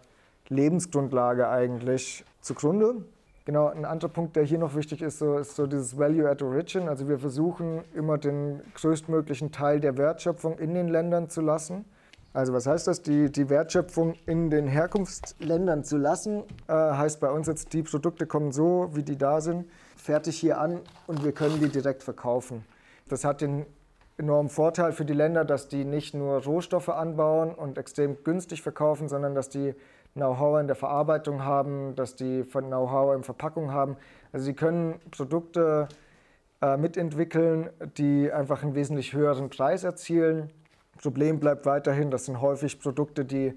[SPEAKER 4] Lebensgrundlage eigentlich zugrunde. Genau, ein anderer Punkt, der hier noch wichtig ist, so, ist so dieses Value at Origin. Also wir versuchen immer den größtmöglichen Teil der Wertschöpfung in den Ländern zu lassen. Also was heißt das? Die, die Wertschöpfung in den Herkunftsländern zu lassen, äh, heißt bei uns jetzt, die Produkte kommen so, wie die da sind, fertig hier an und wir können die direkt verkaufen. Das hat den enormen Vorteil für die Länder, dass die nicht nur Rohstoffe anbauen und extrem günstig verkaufen, sondern dass die Know-how in der Verarbeitung haben, dass die von Know-how in Verpackung haben. Also sie können Produkte äh, mitentwickeln, die einfach einen wesentlich höheren Preis erzielen. Problem bleibt weiterhin, das sind häufig Produkte, die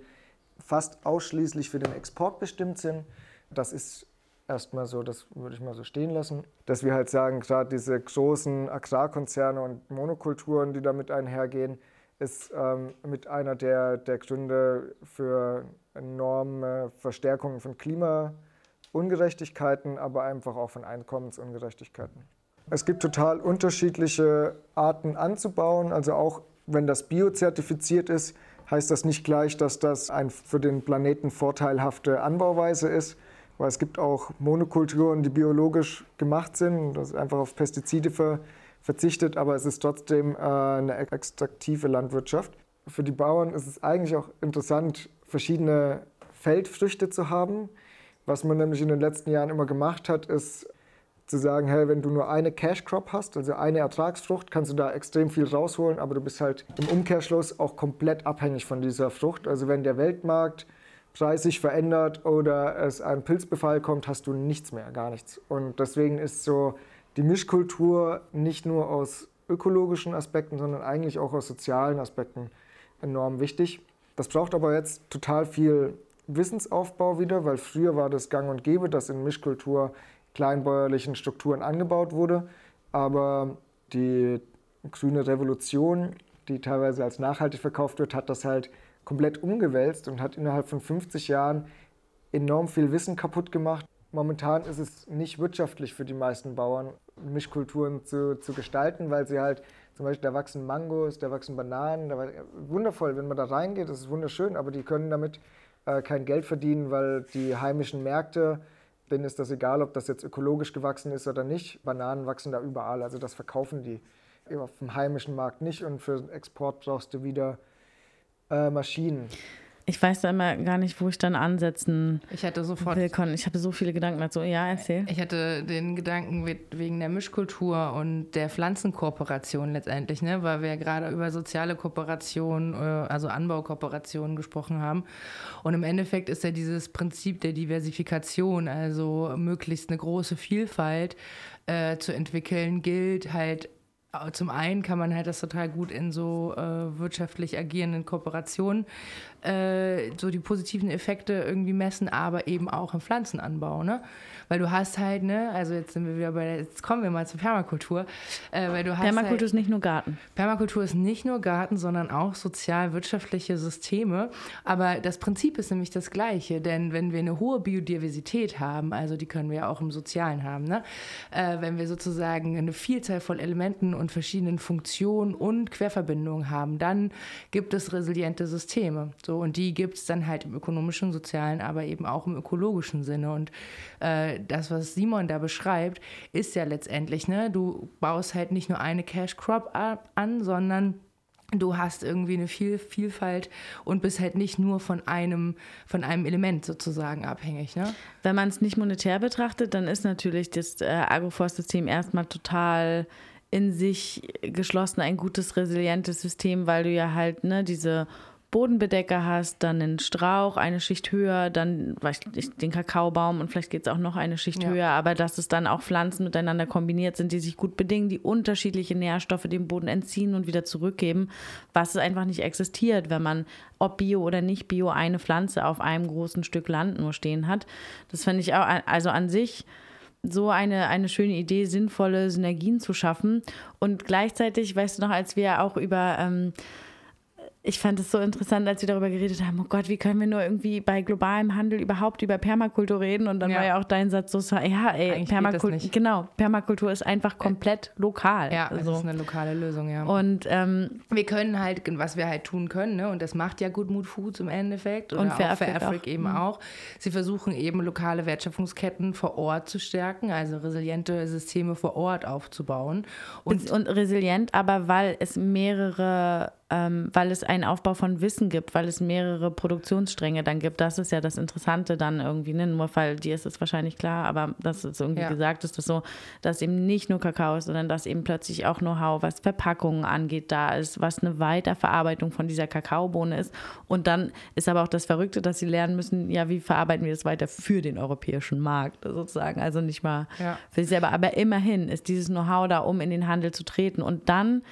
[SPEAKER 4] fast ausschließlich für den Export bestimmt sind. Das ist erstmal so, das würde ich mal so stehen lassen, dass wir halt sagen, gerade diese großen Agrarkonzerne und Monokulturen, die damit einhergehen, ist ähm, mit einer der, der Gründe für enorme Verstärkung von Klimaungerechtigkeiten, aber einfach auch von Einkommensungerechtigkeiten. Es gibt total unterschiedliche Arten anzubauen. Also auch wenn das biozertifiziert ist, heißt das nicht gleich, dass das eine für den Planeten vorteilhafte Anbauweise ist. Weil es gibt auch Monokulturen, die biologisch gemacht sind, das einfach auf Pestizide ver verzichtet, aber es ist trotzdem äh, eine extraktive Landwirtschaft. Für die Bauern ist es eigentlich auch interessant, verschiedene Feldfrüchte zu haben. Was man nämlich in den letzten Jahren immer gemacht hat, ist zu sagen, hey, wenn du nur eine Cash Crop hast, also eine Ertragsfrucht, kannst du da extrem viel rausholen, aber du bist halt im Umkehrschluss auch komplett abhängig von dieser Frucht. Also wenn der Weltmarkt Preis sich verändert oder es ein Pilzbefall kommt, hast du nichts mehr, gar nichts. Und deswegen ist so die Mischkultur nicht nur aus ökologischen Aspekten, sondern eigentlich auch aus sozialen Aspekten enorm wichtig. Das braucht aber jetzt total viel Wissensaufbau wieder, weil früher war das gang und gäbe, dass in Mischkultur kleinbäuerlichen Strukturen angebaut wurde. Aber die grüne Revolution, die teilweise als nachhaltig verkauft wird, hat das halt komplett umgewälzt und hat innerhalb von 50 Jahren enorm viel Wissen kaputt gemacht. Momentan ist es nicht wirtschaftlich für die meisten Bauern, Mischkulturen zu, zu gestalten, weil sie halt, zum Beispiel, da wachsen Mangos, da wachsen Bananen, da, wundervoll, wenn man da reingeht, das ist wunderschön, aber die können damit äh, kein Geld verdienen, weil die heimischen Märkte, denen ist das egal, ob das jetzt ökologisch gewachsen ist oder nicht. Bananen wachsen da überall, also das verkaufen die auf dem heimischen Markt nicht und für den Export brauchst du wieder äh, Maschinen.
[SPEAKER 1] Ich weiß da immer gar nicht, wo ich dann ansetzen
[SPEAKER 2] ich hatte sofort,
[SPEAKER 1] will. Ich habe so viele Gedanken dazu. Ja, erzähl.
[SPEAKER 2] Ich hatte den Gedanken wegen der Mischkultur und der Pflanzenkooperation letztendlich, ne? weil wir ja gerade über soziale Kooperation, äh, also Anbaukooperationen gesprochen haben. Und im Endeffekt ist ja dieses Prinzip der Diversifikation, also möglichst eine große Vielfalt äh, zu entwickeln, gilt halt zum einen kann man halt das total gut in so äh, wirtschaftlich agierenden Kooperationen äh, so die positiven Effekte irgendwie messen, aber eben auch im Pflanzenanbau, ne? Weil du hast halt, ne, also jetzt sind wir wieder bei der, jetzt kommen wir mal zur Permakultur. Äh, weil du hast
[SPEAKER 1] Permakultur
[SPEAKER 2] halt,
[SPEAKER 1] ist nicht nur Garten.
[SPEAKER 2] Permakultur ist nicht nur Garten, sondern auch sozial-wirtschaftliche Systeme. Aber das Prinzip ist nämlich das gleiche, denn wenn wir eine hohe Biodiversität haben, also die können wir auch im Sozialen haben, ne? Äh, wenn wir sozusagen eine Vielzahl von Elementen und verschiedenen Funktionen und Querverbindungen haben, dann gibt es resiliente Systeme. So, und die gibt es dann halt im ökonomischen, sozialen, aber eben auch im ökologischen Sinne. Und äh, das, was Simon da beschreibt, ist ja letztendlich, ne, du baust halt nicht nur eine Cash Crop an, sondern du hast irgendwie eine Viel Vielfalt und bist halt nicht nur von einem, von einem Element sozusagen abhängig. Ne?
[SPEAKER 1] Wenn man es nicht monetär betrachtet, dann ist natürlich das äh, Agroforstsystem erstmal total in sich geschlossen ein gutes, resilientes System, weil du ja halt ne, diese Bodenbedecker hast, dann einen Strauch, eine Schicht höher, dann den Kakaobaum und vielleicht geht es auch noch eine Schicht ja. höher, aber dass es dann auch Pflanzen miteinander kombiniert sind, die sich gut bedingen, die unterschiedliche Nährstoffe dem Boden entziehen und wieder zurückgeben, was einfach nicht existiert, wenn man, ob Bio oder nicht Bio, eine Pflanze auf einem großen Stück Land nur stehen hat. Das finde ich auch, also an sich so eine, eine schöne Idee, sinnvolle Synergien zu schaffen. Und gleichzeitig, weißt du noch, als wir auch über ähm, ich fand es so interessant, als wir darüber geredet haben, oh Gott, wie können wir nur irgendwie bei globalem Handel überhaupt über Permakultur reden? Und dann ja. war ja auch dein Satz so, ja, ey, Permakultur, genau, Permakultur ist einfach komplett lokal.
[SPEAKER 2] Ja, also. das ist eine lokale Lösung, ja.
[SPEAKER 1] Und ähm,
[SPEAKER 2] wir können halt, was wir halt tun können, ne, und das macht ja Good Mood Foods im Endeffekt oder
[SPEAKER 1] und für
[SPEAKER 2] auch
[SPEAKER 1] für
[SPEAKER 2] Afrika eben mhm. auch. Sie versuchen eben lokale Wertschöpfungsketten vor Ort zu stärken, also resiliente Systeme vor Ort aufzubauen.
[SPEAKER 1] Und, und resilient, aber weil es mehrere ähm, weil es einen Aufbau von Wissen gibt, weil es mehrere Produktionsstränge dann gibt. Das ist ja das Interessante dann irgendwie, ne? nur weil dir ist es wahrscheinlich klar, aber das ist irgendwie ja. gesagt ist, das so, dass eben nicht nur Kakao ist, sondern dass eben plötzlich auch Know-how, was Verpackungen angeht, da ist, was eine Weiterverarbeitung von dieser Kakaobohne ist. Und dann ist aber auch das Verrückte, dass sie lernen müssen, ja, wie verarbeiten wir das weiter für den europäischen Markt sozusagen. Also nicht mal ja. für sich selber, aber immerhin ist dieses Know-how da, um in den Handel zu treten. Und dann,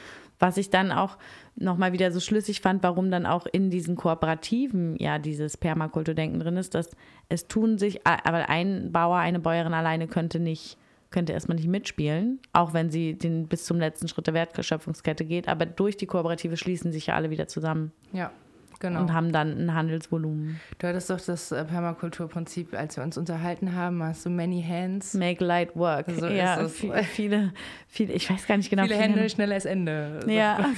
[SPEAKER 1] was ich dann auch nochmal wieder so schlüssig fand, warum dann auch in diesen Kooperativen ja dieses Permakulturdenken drin ist, dass es tun sich, aber ein Bauer, eine Bäuerin alleine könnte nicht könnte erstmal nicht mitspielen, auch wenn sie den bis zum letzten Schritt der Wertschöpfungskette geht. Aber durch die Kooperative schließen sich ja alle wieder zusammen.
[SPEAKER 2] Ja. Genau.
[SPEAKER 1] Und haben dann ein Handelsvolumen.
[SPEAKER 2] Du hattest doch das äh, Permakulturprinzip, als wir uns unterhalten haben, hast du many hands.
[SPEAKER 1] Make light work.
[SPEAKER 2] So ja, viele,
[SPEAKER 1] viele, viele, ich weiß gar nicht genau.
[SPEAKER 2] Viele, viele Hände, schnelles Ende.
[SPEAKER 1] Ja.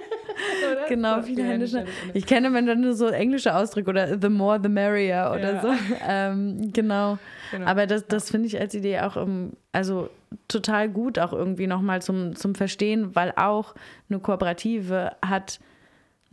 [SPEAKER 1] genau, viele Hände schnell. Ich kenne dann nur so englische Ausdrücke oder the more the merrier oder ja. so. Ähm, genau. genau. Aber das, das finde ich als Idee auch im, also total gut, auch irgendwie nochmal zum, zum Verstehen, weil auch eine Kooperative hat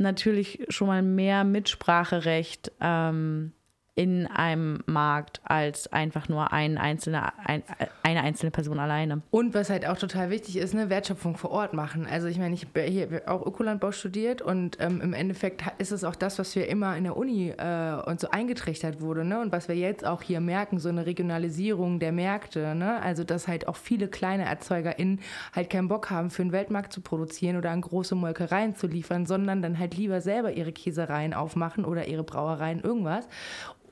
[SPEAKER 1] natürlich schon mal mehr Mitspracherecht ähm, in einem Markt als einfach nur ein einzelne, ein, eine einzelne Person alleine.
[SPEAKER 2] Und was halt auch total wichtig ist, eine Wertschöpfung vor Ort machen. Also ich meine, ich habe hier auch Ökolandbau studiert und ähm, im Endeffekt ist es auch das, was wir immer in der Uni äh, uns so eingetrichtert wurde. Ne? Und was wir jetzt auch hier merken, so eine Regionalisierung der Märkte. Ne? Also dass halt auch viele kleine ErzeugerInnen halt keinen Bock haben, für den Weltmarkt zu produzieren oder an große Molkereien zu liefern, sondern dann halt lieber selber ihre Käsereien aufmachen oder ihre Brauereien, irgendwas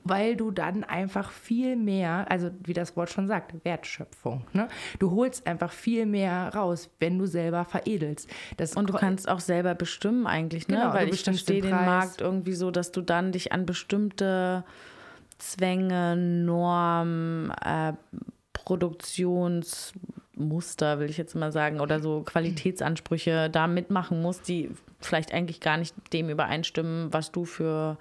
[SPEAKER 2] weil du dann einfach viel mehr, also wie das Wort schon sagt, Wertschöpfung. Ne? Du holst einfach viel mehr raus, wenn du selber veredelst.
[SPEAKER 1] Das und du kannst auch selber bestimmen eigentlich, ne?
[SPEAKER 2] Genau,
[SPEAKER 1] weil ich verstehe den, den Markt irgendwie so, dass du dann dich an bestimmte Zwänge, Normen, äh, Produktionsmuster, will ich jetzt mal sagen, oder so Qualitätsansprüche da mitmachen musst, die vielleicht eigentlich gar nicht dem übereinstimmen, was du für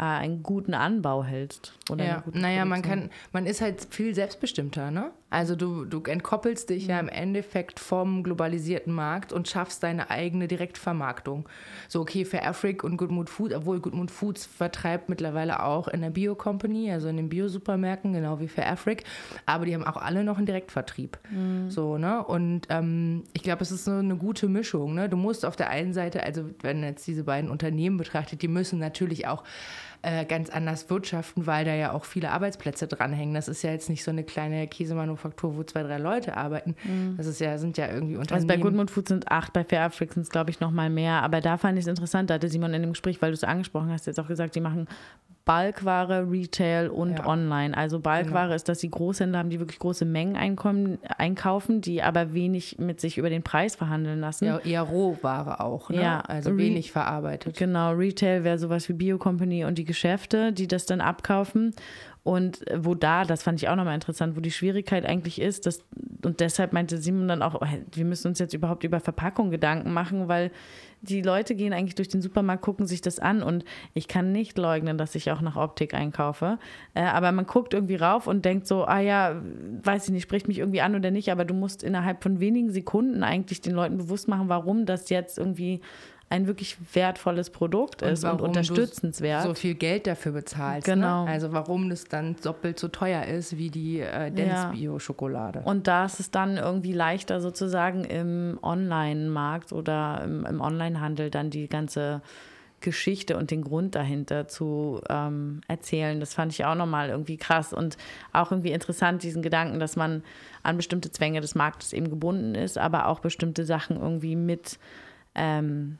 [SPEAKER 1] einen guten Anbau hältst.
[SPEAKER 2] Oder ja, naja, man kann, man ist halt viel selbstbestimmter, ne? Also du, du entkoppelst dich mhm. ja im Endeffekt vom globalisierten Markt und schaffst deine eigene Direktvermarktung. So, okay, für Afric und Good Mood Food, obwohl Good Mood Foods vertreibt mittlerweile auch in der Bio-Company, also in den Bio-Supermärkten, genau wie für Afric, aber die haben auch alle noch einen Direktvertrieb. Mhm. So, ne? Und ähm, ich glaube, es ist so eine gute Mischung, ne? Du musst auf der einen Seite, also wenn jetzt diese beiden Unternehmen betrachtet, die müssen natürlich auch äh, ganz anders wirtschaften, weil da ja auch viele Arbeitsplätze dranhängen. Das ist ja jetzt nicht so eine kleine Käsemanufaktur, wo zwei, drei Leute arbeiten. Mhm. Das ist ja, sind ja irgendwie Unternehmen.
[SPEAKER 1] Also bei Goodmood Food sind acht, bei Fair Africa sind es, glaube ich, noch mal mehr. Aber da fand ich es interessant, da hatte Simon in dem Gespräch, weil du es angesprochen hast, jetzt auch gesagt, die machen Balkware, Retail und ja. Online. Also Balkware genau. ist, dass die Großhändler haben, die wirklich große Mengen einkommen, einkaufen, die aber wenig mit sich über den Preis verhandeln lassen.
[SPEAKER 2] Ja, eher Rohware auch, ne? Ja, also wenig verarbeitet.
[SPEAKER 1] Genau, Retail wäre sowas wie Bio Company und die Geschäfte, die das dann abkaufen. Und wo da, das fand ich auch nochmal interessant, wo die Schwierigkeit eigentlich ist, dass, und deshalb meinte Simon dann auch, wir müssen uns jetzt überhaupt über Verpackung Gedanken machen, weil die Leute gehen eigentlich durch den Supermarkt, gucken sich das an und ich kann nicht leugnen, dass ich auch nach Optik einkaufe. Äh, aber man guckt irgendwie rauf und denkt so, ah ja, weiß ich nicht, spricht mich irgendwie an oder nicht, aber du musst innerhalb von wenigen Sekunden eigentlich den Leuten bewusst machen, warum das jetzt irgendwie ein wirklich wertvolles Produkt ist und, und unterstützenswert.
[SPEAKER 2] so viel Geld dafür bezahlst. Ne? Genau. Ne? Also warum das dann doppelt so teuer ist wie die äh, Dance Bio Schokolade.
[SPEAKER 1] Und da ist es dann irgendwie leichter sozusagen im Online-Markt oder im, im Online-Handel dann die ganze Geschichte und den Grund dahinter zu ähm, erzählen. Das fand ich auch nochmal irgendwie krass und auch irgendwie interessant, diesen Gedanken, dass man an bestimmte Zwänge des Marktes eben gebunden ist, aber auch bestimmte Sachen irgendwie mit ähm,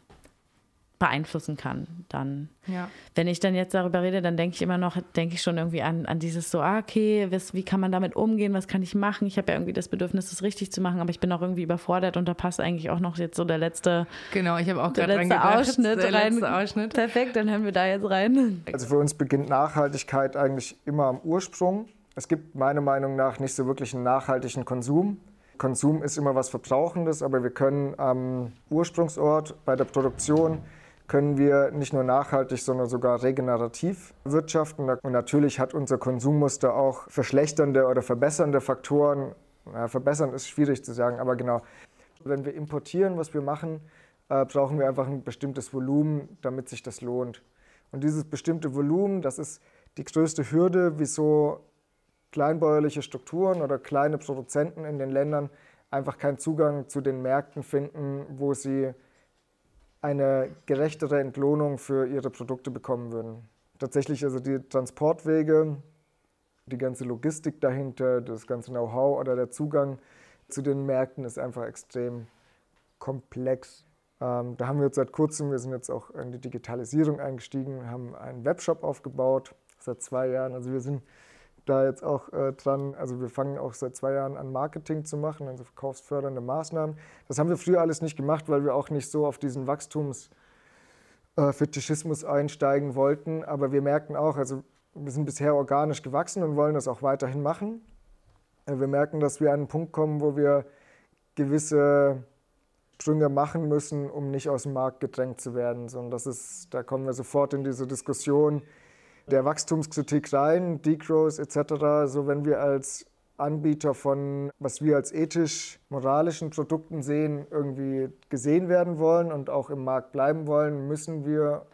[SPEAKER 1] beeinflussen kann. Dann, ja. wenn ich dann jetzt darüber rede, dann denke ich immer noch, denke ich schon irgendwie an, an dieses so, ah, okay, was, wie kann man damit umgehen, was kann ich machen? Ich habe ja irgendwie das Bedürfnis, das richtig zu machen, aber ich bin auch irgendwie überfordert und da passt eigentlich auch noch jetzt so der letzte,
[SPEAKER 2] genau, ich habe auch gerade letzte Ausschnitt
[SPEAKER 1] der rein. Letzte Ausschnitt. Perfekt, dann hören wir da jetzt rein.
[SPEAKER 4] Also für uns beginnt Nachhaltigkeit eigentlich immer am Ursprung. Es gibt meiner Meinung nach nicht so wirklich einen nachhaltigen Konsum. Konsum ist immer was Verbrauchendes, aber wir können am Ursprungsort bei der Produktion können wir nicht nur nachhaltig, sondern sogar regenerativ wirtschaften. Und natürlich hat unser Konsummuster auch verschlechternde oder verbessernde Faktoren. Ja, verbessern ist schwierig zu sagen, aber genau. Wenn wir importieren, was wir machen, äh, brauchen wir einfach ein bestimmtes Volumen, damit sich das lohnt. Und dieses bestimmte Volumen, das ist die größte Hürde, wieso kleinbäuerliche Strukturen oder kleine Produzenten in den Ländern einfach keinen Zugang zu den Märkten finden, wo sie eine gerechtere Entlohnung für ihre Produkte bekommen würden. Tatsächlich also die Transportwege, die ganze Logistik dahinter, das ganze Know-how oder der Zugang zu den Märkten ist einfach extrem komplex. Ähm, da haben wir jetzt seit kurzem, wir sind jetzt auch in die Digitalisierung eingestiegen, haben einen Webshop aufgebaut seit zwei Jahren. Also wir sind da jetzt auch äh, dran, also wir fangen auch seit zwei Jahren an Marketing zu machen, also verkaufsfördernde Maßnahmen. Das haben wir früher alles nicht gemacht, weil wir auch nicht so auf diesen Wachstumsfetischismus äh, einsteigen wollten. Aber wir merken auch, also wir sind bisher organisch gewachsen und wollen das auch weiterhin machen. Äh, wir merken, dass wir an einen Punkt kommen, wo wir gewisse Sprünge machen müssen, um nicht aus dem Markt gedrängt zu werden. Sondern das ist, da kommen wir sofort in diese Diskussion, der Wachstumskritik rein, Degrowth etc. So wenn wir als Anbieter von, was wir als ethisch-moralischen Produkten sehen, irgendwie gesehen werden wollen und auch im Markt bleiben wollen, müssen wir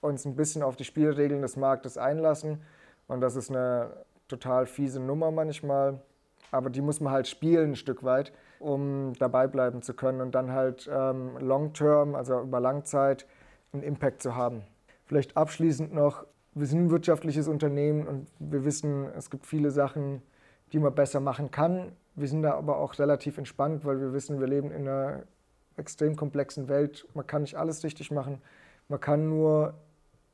[SPEAKER 4] uns ein bisschen auf die Spielregeln des Marktes einlassen. Und das ist eine total fiese Nummer manchmal. Aber die muss man halt spielen ein Stück weit, um dabei bleiben zu können und dann halt ähm, long-term, also über Langzeit, einen Impact zu haben. Vielleicht abschließend noch, wir sind ein wirtschaftliches Unternehmen und wir wissen, es gibt viele Sachen, die man besser machen kann. Wir sind da aber auch relativ entspannt, weil wir wissen, wir leben in einer extrem komplexen Welt. Man kann nicht alles richtig machen. Man kann nur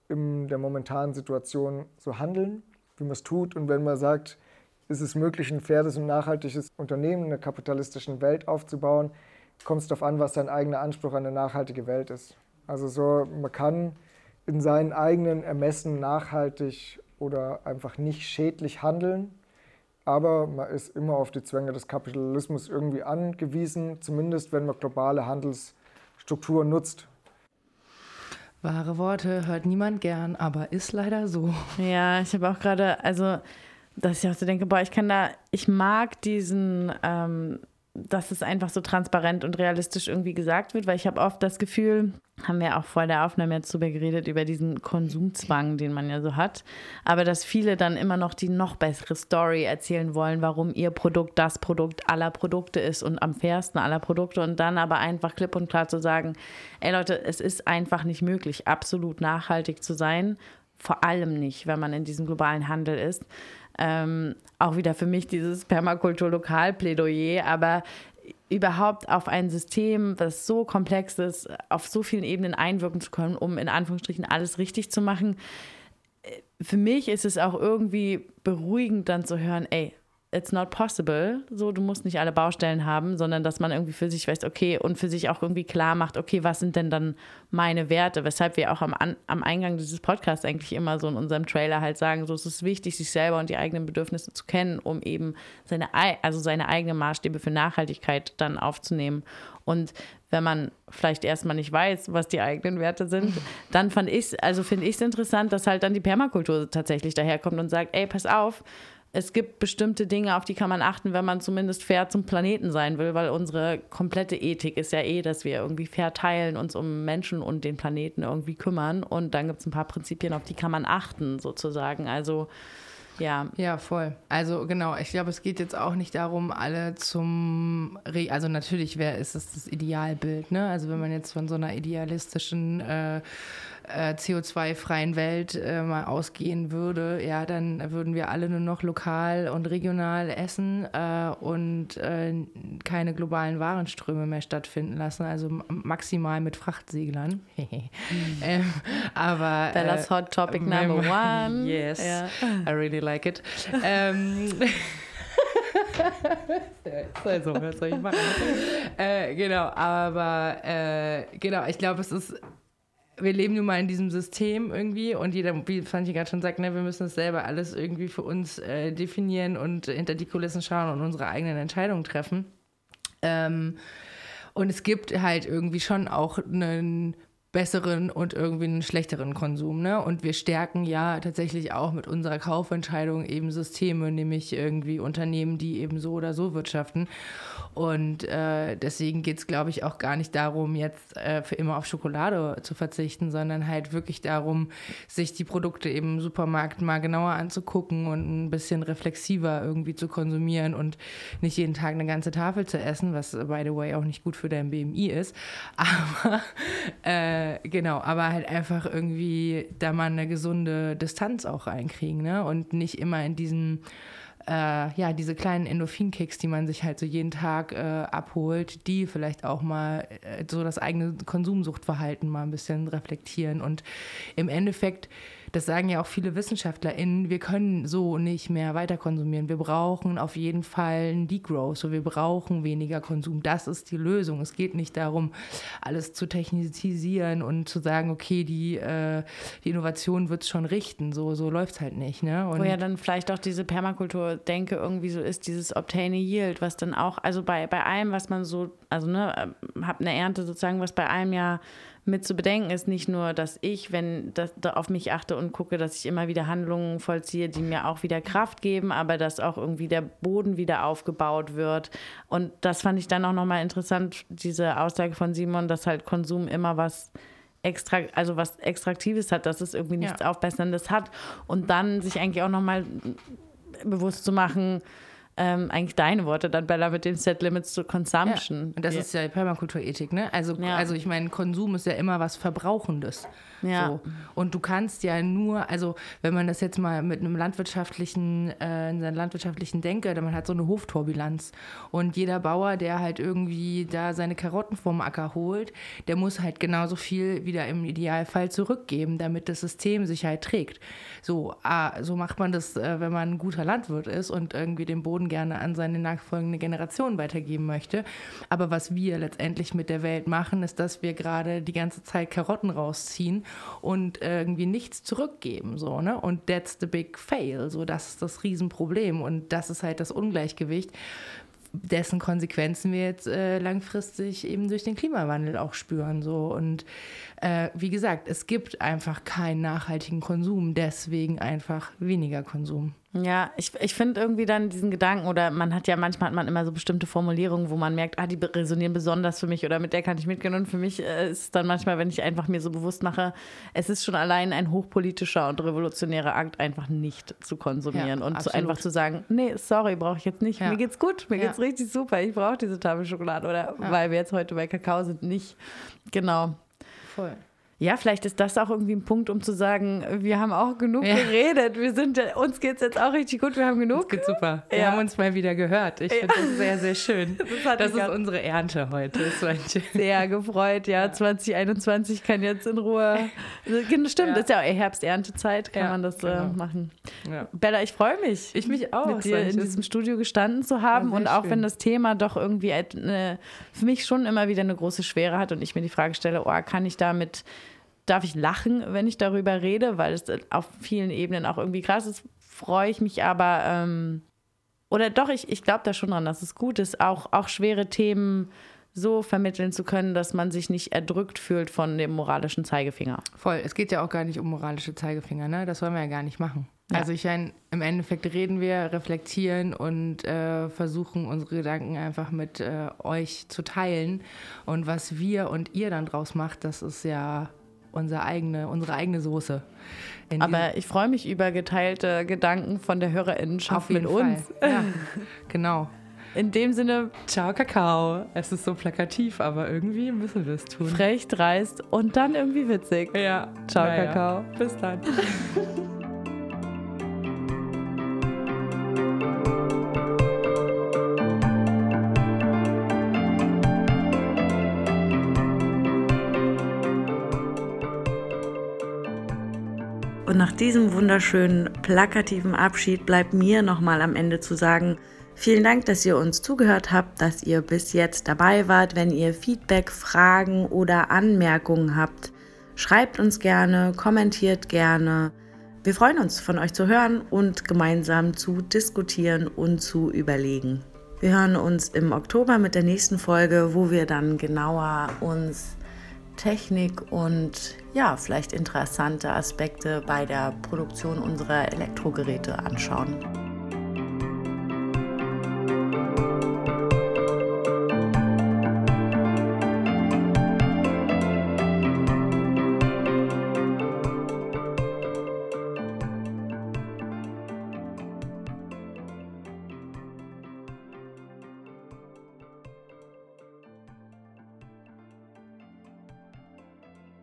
[SPEAKER 4] in der momentanen Situation so handeln, wie man es tut. Und wenn man sagt, ist es möglich, ein faires und nachhaltiges Unternehmen in einer kapitalistischen Welt aufzubauen, kommt es darauf an, was sein eigener Anspruch an eine nachhaltige Welt ist. Also so, man kann in seinen eigenen Ermessen nachhaltig oder einfach nicht schädlich handeln. Aber man ist immer auf die Zwänge des Kapitalismus irgendwie angewiesen, zumindest wenn man globale Handelsstrukturen nutzt.
[SPEAKER 2] Wahre Worte hört niemand gern, aber ist leider so.
[SPEAKER 1] Ja, ich habe auch gerade, also, dass ich auch so denke, boah, ich kann da, ich mag diesen ähm, dass es einfach so transparent und realistisch irgendwie gesagt wird, weil ich habe oft das Gefühl, haben wir auch vor der Aufnahme jetzt drüber geredet, über diesen Konsumzwang, den man ja so hat, aber dass viele dann immer noch die noch bessere Story erzählen wollen, warum ihr Produkt das Produkt aller Produkte ist und am fairsten aller Produkte und dann aber einfach klipp und klar zu sagen, ey Leute, es ist einfach nicht möglich, absolut nachhaltig zu sein vor allem nicht, wenn man in diesem globalen Handel ist. Ähm, auch wieder für mich dieses Permakultur-Lokal-Plädoyer, aber überhaupt auf ein System, das so komplex ist, auf so vielen Ebenen einwirken zu können, um in Anführungsstrichen alles richtig zu machen. Äh, für mich ist es auch irgendwie beruhigend dann zu hören, ey, it's not possible. So, du musst nicht alle Baustellen haben, sondern dass man irgendwie für sich weiß, okay, und für sich auch irgendwie klar macht, okay, was sind denn dann meine Werte? Weshalb wir auch am, am Eingang dieses Podcasts eigentlich immer so in unserem Trailer halt sagen, so es ist wichtig, sich selber und die eigenen Bedürfnisse zu kennen, um eben seine, also seine eigenen Maßstäbe für Nachhaltigkeit dann aufzunehmen. Und wenn man vielleicht erstmal nicht weiß, was die eigenen Werte sind, dann fand ich also finde ich es interessant, dass halt dann die Permakultur tatsächlich daherkommt und sagt, ey, pass auf, es gibt bestimmte Dinge, auf die kann man achten, wenn man zumindest fair zum Planeten sein will, weil unsere komplette Ethik ist ja eh, dass wir irgendwie fair teilen, uns um Menschen und den Planeten irgendwie kümmern. Und dann gibt es ein paar Prinzipien, auf die kann man achten, sozusagen. Also ja.
[SPEAKER 2] Ja, voll. Also genau, ich glaube, es geht jetzt auch nicht darum, alle zum, Re also natürlich wäre ist es das Idealbild, ne? Also wenn man jetzt von so einer idealistischen äh, äh, CO2-freien Welt äh, mal ausgehen würde, ja, dann würden wir alle nur noch lokal und regional essen äh, und äh, keine globalen Warenströme mehr stattfinden lassen, also maximal mit Frachtseglern. ähm, aber
[SPEAKER 1] Bellas äh, Hot Topic Number One.
[SPEAKER 2] Yes, yeah. I really like it. ähm, also, was soll ich machen? äh, genau, aber äh, genau, ich glaube, es ist wir leben nun mal in diesem System irgendwie und jeder, wie Santi gerade schon sagt, ne, wir müssen es selber alles irgendwie für uns äh, definieren und hinter die Kulissen schauen und unsere eigenen Entscheidungen treffen. Ähm, und es gibt halt irgendwie schon auch einen besseren und irgendwie einen schlechteren Konsum. Ne? Und wir stärken ja tatsächlich auch mit unserer Kaufentscheidung eben Systeme, nämlich irgendwie Unternehmen, die eben so oder so wirtschaften. Und äh, deswegen geht es, glaube ich, auch gar nicht darum, jetzt äh, für immer auf Schokolade zu verzichten, sondern halt wirklich darum, sich die Produkte eben im Supermarkt mal genauer anzugucken und ein bisschen reflexiver irgendwie zu konsumieren und nicht jeden Tag eine ganze Tafel zu essen, was, by the way, auch nicht gut für dein BMI ist. Aber äh, genau, aber halt einfach irgendwie da mal eine gesunde Distanz auch reinkriegen ne? und nicht immer in diesen äh, ja, diese kleinen Endorphinkicks, die man sich halt so jeden Tag äh, abholt, die vielleicht auch mal äh, so das eigene Konsumsuchtverhalten mal ein bisschen reflektieren. Und im Endeffekt das sagen ja auch viele WissenschaftlerInnen, wir können so nicht mehr weiter konsumieren. Wir brauchen auf jeden Fall einen Degrowth, so wir brauchen weniger Konsum. Das ist die Lösung. Es geht nicht darum, alles zu technisieren und zu sagen, okay, die, äh, die Innovation wird es schon richten. So, so läuft es halt nicht. Ne?
[SPEAKER 1] Und Wo ja dann vielleicht auch diese Permakultur-Denke irgendwie so ist, dieses Obtain a Yield, was dann auch, also bei, bei allem, was man so, also ne, äh, hab eine Ernte sozusagen, was bei allem ja mit zu bedenken ist nicht nur, dass ich, wenn das, da auf mich achte und gucke, dass ich immer wieder Handlungen vollziehe, die mir auch wieder Kraft geben, aber dass auch irgendwie der Boden wieder aufgebaut wird. Und das fand ich dann auch nochmal interessant, diese Aussage von Simon, dass halt Konsum immer was extra, also was Extraktives hat, dass es irgendwie nichts ja. Aufbesserndes hat. Und dann sich eigentlich auch nochmal bewusst zu machen, ähm, eigentlich deine Worte dann, Bella, mit den Set Limits to Consumption.
[SPEAKER 2] Ja. Und das ja. ist ja die Permakulturethik, ne? Also, ja. also ich meine, Konsum ist ja immer was Verbrauchendes. Ja. So. Und du kannst ja nur, also wenn man das jetzt mal mit einem landwirtschaftlichen, äh, in seiner landwirtschaftlichen Denke, man hat so eine Hoftorbilanz. Und jeder Bauer, der halt irgendwie da seine Karotten vom Acker holt, der muss halt genauso viel wieder im Idealfall zurückgeben, damit das System sich halt trägt. So, ah, so macht man das, äh, wenn man ein guter Landwirt ist und irgendwie den Boden gerne an seine nachfolgende Generation weitergeben möchte. Aber was wir letztendlich mit der Welt machen, ist, dass wir gerade die ganze Zeit Karotten rausziehen und irgendwie nichts zurückgeben. So, ne? Und that's the big fail. So, das ist das Riesenproblem. Und das ist halt das Ungleichgewicht, dessen Konsequenzen wir jetzt äh, langfristig eben durch den Klimawandel auch spüren. So. Und äh, wie gesagt, es gibt einfach keinen nachhaltigen Konsum, deswegen einfach weniger Konsum.
[SPEAKER 1] Ja, ich, ich finde irgendwie dann diesen Gedanken, oder man hat ja manchmal hat man immer so bestimmte Formulierungen, wo man merkt, ah, die resonieren besonders für mich oder mit der kann ich mitgehen. Und für mich äh, ist es dann manchmal, wenn ich einfach mir so bewusst mache, es ist schon allein ein hochpolitischer und revolutionärer Akt, einfach nicht zu konsumieren ja, und zu, einfach zu sagen, nee, sorry, brauche ich jetzt nicht. Ja. Mir geht's gut, mir ja. geht's richtig super, ich brauche diese Tafel Schokolade oder weil wir jetzt heute bei Kakao sind, nicht. Genau.
[SPEAKER 2] Voll.
[SPEAKER 1] Ja, vielleicht ist das auch irgendwie ein Punkt, um zu sagen, wir haben auch genug ja. geredet. Wir sind, uns geht es jetzt auch richtig gut, wir haben genug.
[SPEAKER 2] Das geht super. Wir ja. haben uns mal wieder gehört. Ich ja. finde das sehr, sehr schön. Das, das ist unsere Ernte heute.
[SPEAKER 1] sehr gefreut, ja. 2021 kann jetzt in Ruhe. Stimmt, das ist ja auch Herbst-Erntezeit, kann man das äh, genau. machen. Bella, ich freue mich.
[SPEAKER 2] Ich mich auch.
[SPEAKER 1] Mit dir in diesem Studio gestanden zu haben. Und auch schön. wenn das Thema doch irgendwie eine, für mich schon immer wieder eine große Schwere hat und ich mir die Frage stelle, oh, kann ich damit darf ich lachen, wenn ich darüber rede, weil es auf vielen Ebenen auch irgendwie krass ist, freue ich mich aber, ähm, oder doch, ich, ich glaube da schon dran, dass es gut ist, auch, auch schwere Themen so vermitteln zu können, dass man sich nicht erdrückt fühlt von dem moralischen Zeigefinger.
[SPEAKER 2] Voll, es geht ja auch gar nicht um moralische Zeigefinger, ne? Das wollen wir ja gar nicht machen. Ja. Also ich meine, im Endeffekt reden wir, reflektieren und äh, versuchen unsere Gedanken einfach mit äh, euch zu teilen. Und was wir und ihr dann draus macht, das ist ja unsere eigene, unsere eigene Soße.
[SPEAKER 1] Aber ich freue mich über geteilte Gedanken von der Hörerinnenschaft mit Fall. uns.
[SPEAKER 2] Ja, genau.
[SPEAKER 1] In dem Sinne,
[SPEAKER 2] ciao Kakao. Es ist so plakativ, aber irgendwie müssen wir es tun.
[SPEAKER 1] Frech, dreist und dann irgendwie witzig.
[SPEAKER 2] Ja.
[SPEAKER 1] Ciao naja. Kakao.
[SPEAKER 2] Bis dann.
[SPEAKER 1] nach diesem wunderschönen, plakativen Abschied bleibt mir nochmal am Ende zu sagen, vielen Dank, dass ihr uns zugehört habt, dass ihr bis jetzt dabei wart. Wenn ihr Feedback, Fragen oder Anmerkungen habt, schreibt uns gerne, kommentiert gerne. Wir freuen uns, von euch zu hören und gemeinsam zu diskutieren und zu überlegen. Wir hören uns im Oktober mit der nächsten Folge, wo wir dann genauer uns Technik und ja, vielleicht interessante Aspekte bei der Produktion unserer Elektrogeräte anschauen.